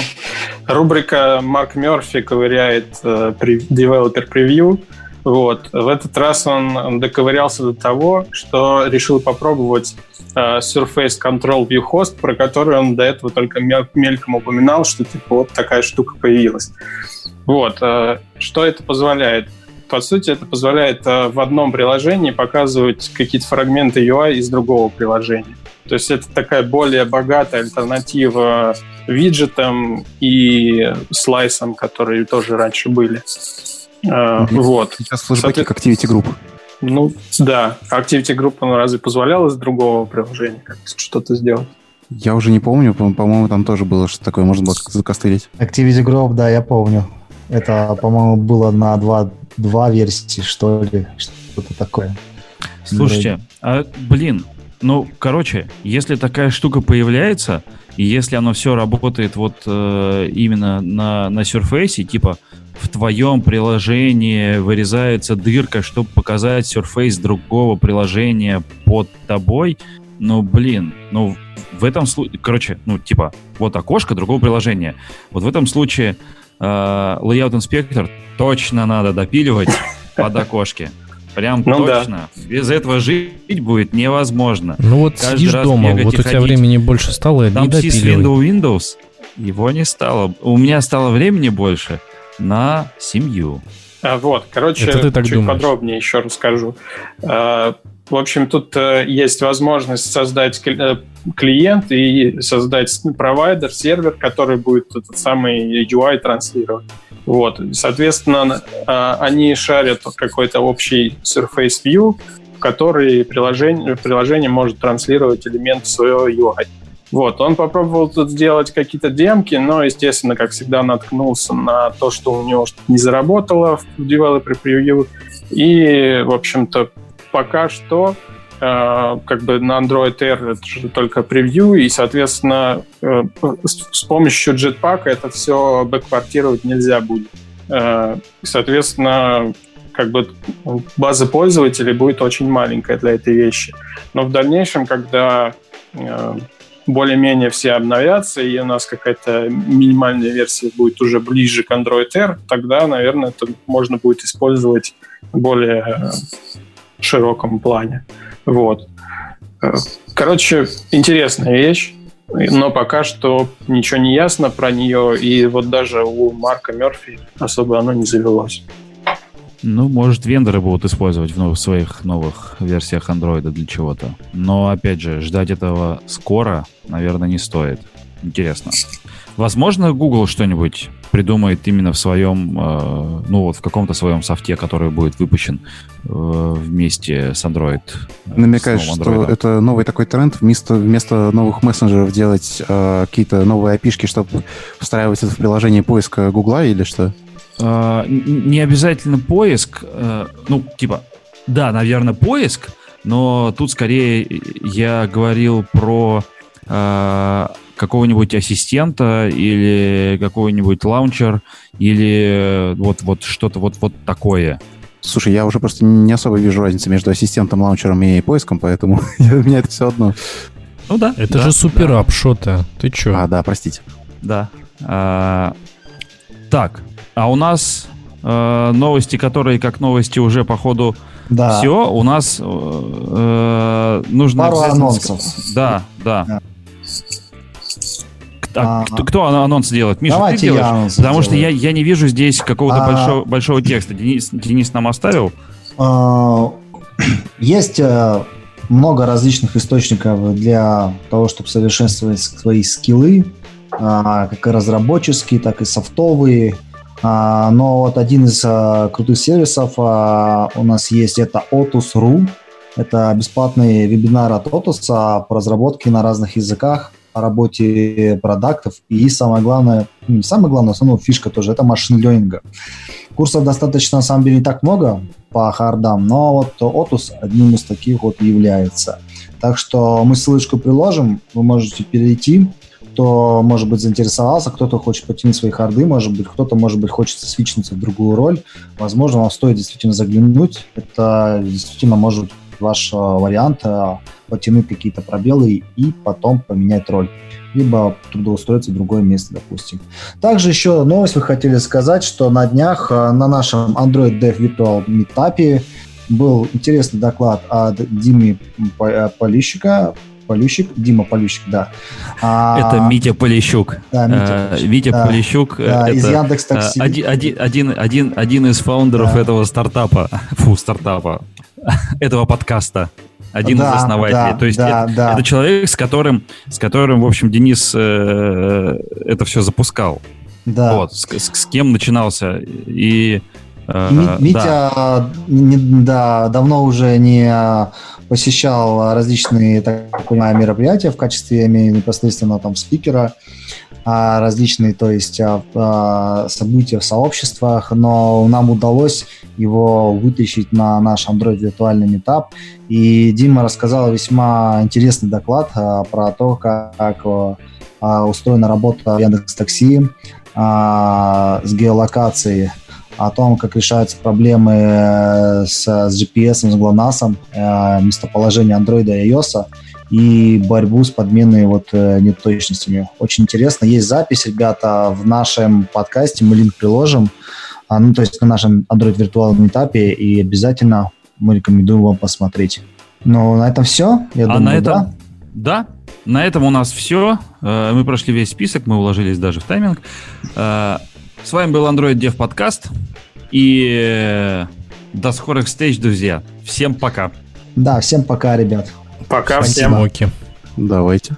Рубрика Марк Мерфи ковыряет э, Developer Preview. Вот. В этот раз он доковырялся до того, что решил попробовать Surface Control View Host, про который он до этого только мел- мельком упоминал, что типа вот такая штука появилась. Вот. э, Что это позволяет? По сути, это позволяет э, в одном приложении показывать какие-то фрагменты UI из другого приложения. То есть это такая более богатая альтернатива виджетам и слайсам, которые тоже раньше были. Э, Мгм. Вот. Сейчас флешбеки к Activity Group. Ну, да. Activity Group, он разве позволял из другого приложения что-то сделать? Я уже не помню, по- по-моему, там тоже было что такое, можно было закостылить. Activity Group, да, я помню. Это, по-моему, было на два, два версии, что ли, что-то такое. Слушайте, а, блин, ну, короче, если такая штука появляется, и если оно все работает вот э, именно на, на Surface, типа в твоем приложении вырезается дырка, чтобы показать Surface другого приложения под тобой, ну, блин, ну, в этом случае, короче, ну, типа, вот окошко другого приложения. Вот в этом случае э, Layout Inspector точно надо допиливать под окошки. Прям Ну да. точно. Без этого жить будет невозможно. Ну вот Каждый сидишь раз дома, вот у тебя ходить. времени больше стало, не Там допиливай. Windows Windows, его не стало. У меня стало времени больше на семью. А, Вот, короче, Это ты так чуть думаешь. подробнее еще расскажу. А, В общем, тут э, есть возможность создать э, клиент и создать провайдер, сервер, который будет этот самый UI транслировать. Вот. Соответственно, а, они шарят какой-то общий Surface View, в который приложение, приложение может транслировать элемент своего UI. Вот, он попробовал тут сделать какие-то демки, но, естественно, как всегда, наткнулся на то, что у него что-то не заработало в Developer Preview. И, в общем-то, пока что э, как бы на Android Air это же только превью, и, соответственно, э, с, помощью Jetpack это все бэкпортировать нельзя будет. Э, соответственно, как бы база пользователей будет очень маленькая для этой вещи. Но в дальнейшем, когда э, более-менее все обновятся, и у нас какая-то минимальная версия будет уже ближе к Android Air, тогда, наверное, это можно будет использовать в более э, широком плане. Вот. Короче, интересная вещь, но пока что ничего не ясно про нее, и вот даже у Марка Мерфи особо оно не завелось. Ну, может, вендоры будут использовать в новых, своих новых версиях андроида для чего-то. Но, опять же, ждать этого скоро, наверное, не стоит. Интересно. Возможно, Google что-нибудь придумает именно в своем, э, ну вот в каком-то своем софте, который будет выпущен э, вместе с Android. э, Намекаешь, с что это новый такой тренд, вместо, вместо новых мессенджеров делать э, какие-то новые опишки, чтобы встраивать это в приложение поиска Гугла или что? А, не обязательно поиск, э, ну, типа, да, наверное, поиск, но тут скорее я говорил про э, какого-нибудь ассистента или какой-нибудь лаунчер или вот, вот что-то вот, вот такое. Слушай, я уже просто не особо вижу разницы между ассистентом, лаунчером и поиском, поэтому у меня это все одно. Ну да. Это да, же супер да, ап, что ты? Ты чё? А, да, простите. Да. А, так, а у нас э, новости, которые как новости уже по ходу Да. Все, у нас э, нужно... Пару анонсов. Да, да. Да. Так, А, кто, кто ан- анонс делает? Миша, Давайте ты делаешь? я анонс Потому что я, я не вижу здесь какого-то А. большого, большого текста. Денис, Денис нам оставил. А, Есть э, много различных источников для того, чтобы совершенствовать свои скиллы, а, как и разработческие, так и софтовые. А, Но вот один из а, крутых сервисов а, у нас есть, это Otus.ru. Это бесплатный вебинар от Otus по разработке на разных языках, о работе продуктов и самое главное, ну, самое главное, основная фишка тоже, это машин ленинга. Курсов достаточно, на самом деле, не так много по хардам, но вот Otus одним из таких вот является. Так что мы ссылочку приложим, вы можете перейти, кто, может быть, заинтересовался, кто-то хочет потянуть свои харды, может быть, кто-то, может быть, хочет свичнуться в другую роль. Возможно, вам стоит действительно заглянуть. Это действительно может быть ваш э, вариант э, потянуть какие-то пробелы и потом поменять роль. Либо трудоустроиться в другое место, допустим. Также еще новость вы хотели сказать, что на днях э, на нашем Android Dev Virtual Meetup был интересный доклад от э, Полищика. Полющик, Дима Полющик, да. А, Это Митя Полищук. да, Митя Э, Полищук, Витя да. Полищук. э, Да, из это, Яндекс э, Такси. Один, один, один, один, один из фаундеров Да. этого стартапа. Фу, стартапа. Этого подкаста. Один Да, из основателей. да, То есть да, это, да. это человек, с которым, с которым, в общем, Денис э, это все запускал. Да. Вот, с, с- с кем начинался. И э, Ми- да. Митя не- да, давно уже не посещал различные, так понимаю, мероприятия в качестве, я имею непосредственно там спикера, а, различные, то есть а, а, события в сообществах, но нам удалось его вытащить на наш Android виртуальный метап. И Дима рассказал весьма интересный доклад про то, как, устроена работа Яндекс Такси с геолокацией о том, как решаются проблемы э, с, с GPS, с GLONASS, э, местоположение Android и iOS и борьбу с подменой вот э, неточностями. Очень интересно. Есть запись, ребята, в нашем подкасте, мы линк приложим, а, ну, то есть на нашем Android виртуальном этапе, и обязательно мы рекомендуем вам посмотреть. Ну, на этом все. Я А думаю, на да. этом, да, на этом у нас все. Мы прошли весь список, мы уложились даже в тайминг. С вами был Android Dev подкаст. И э, до скорых встреч, друзья. Всем пока. Да, всем пока, ребят. Пока всем. Спасибо. Давайте.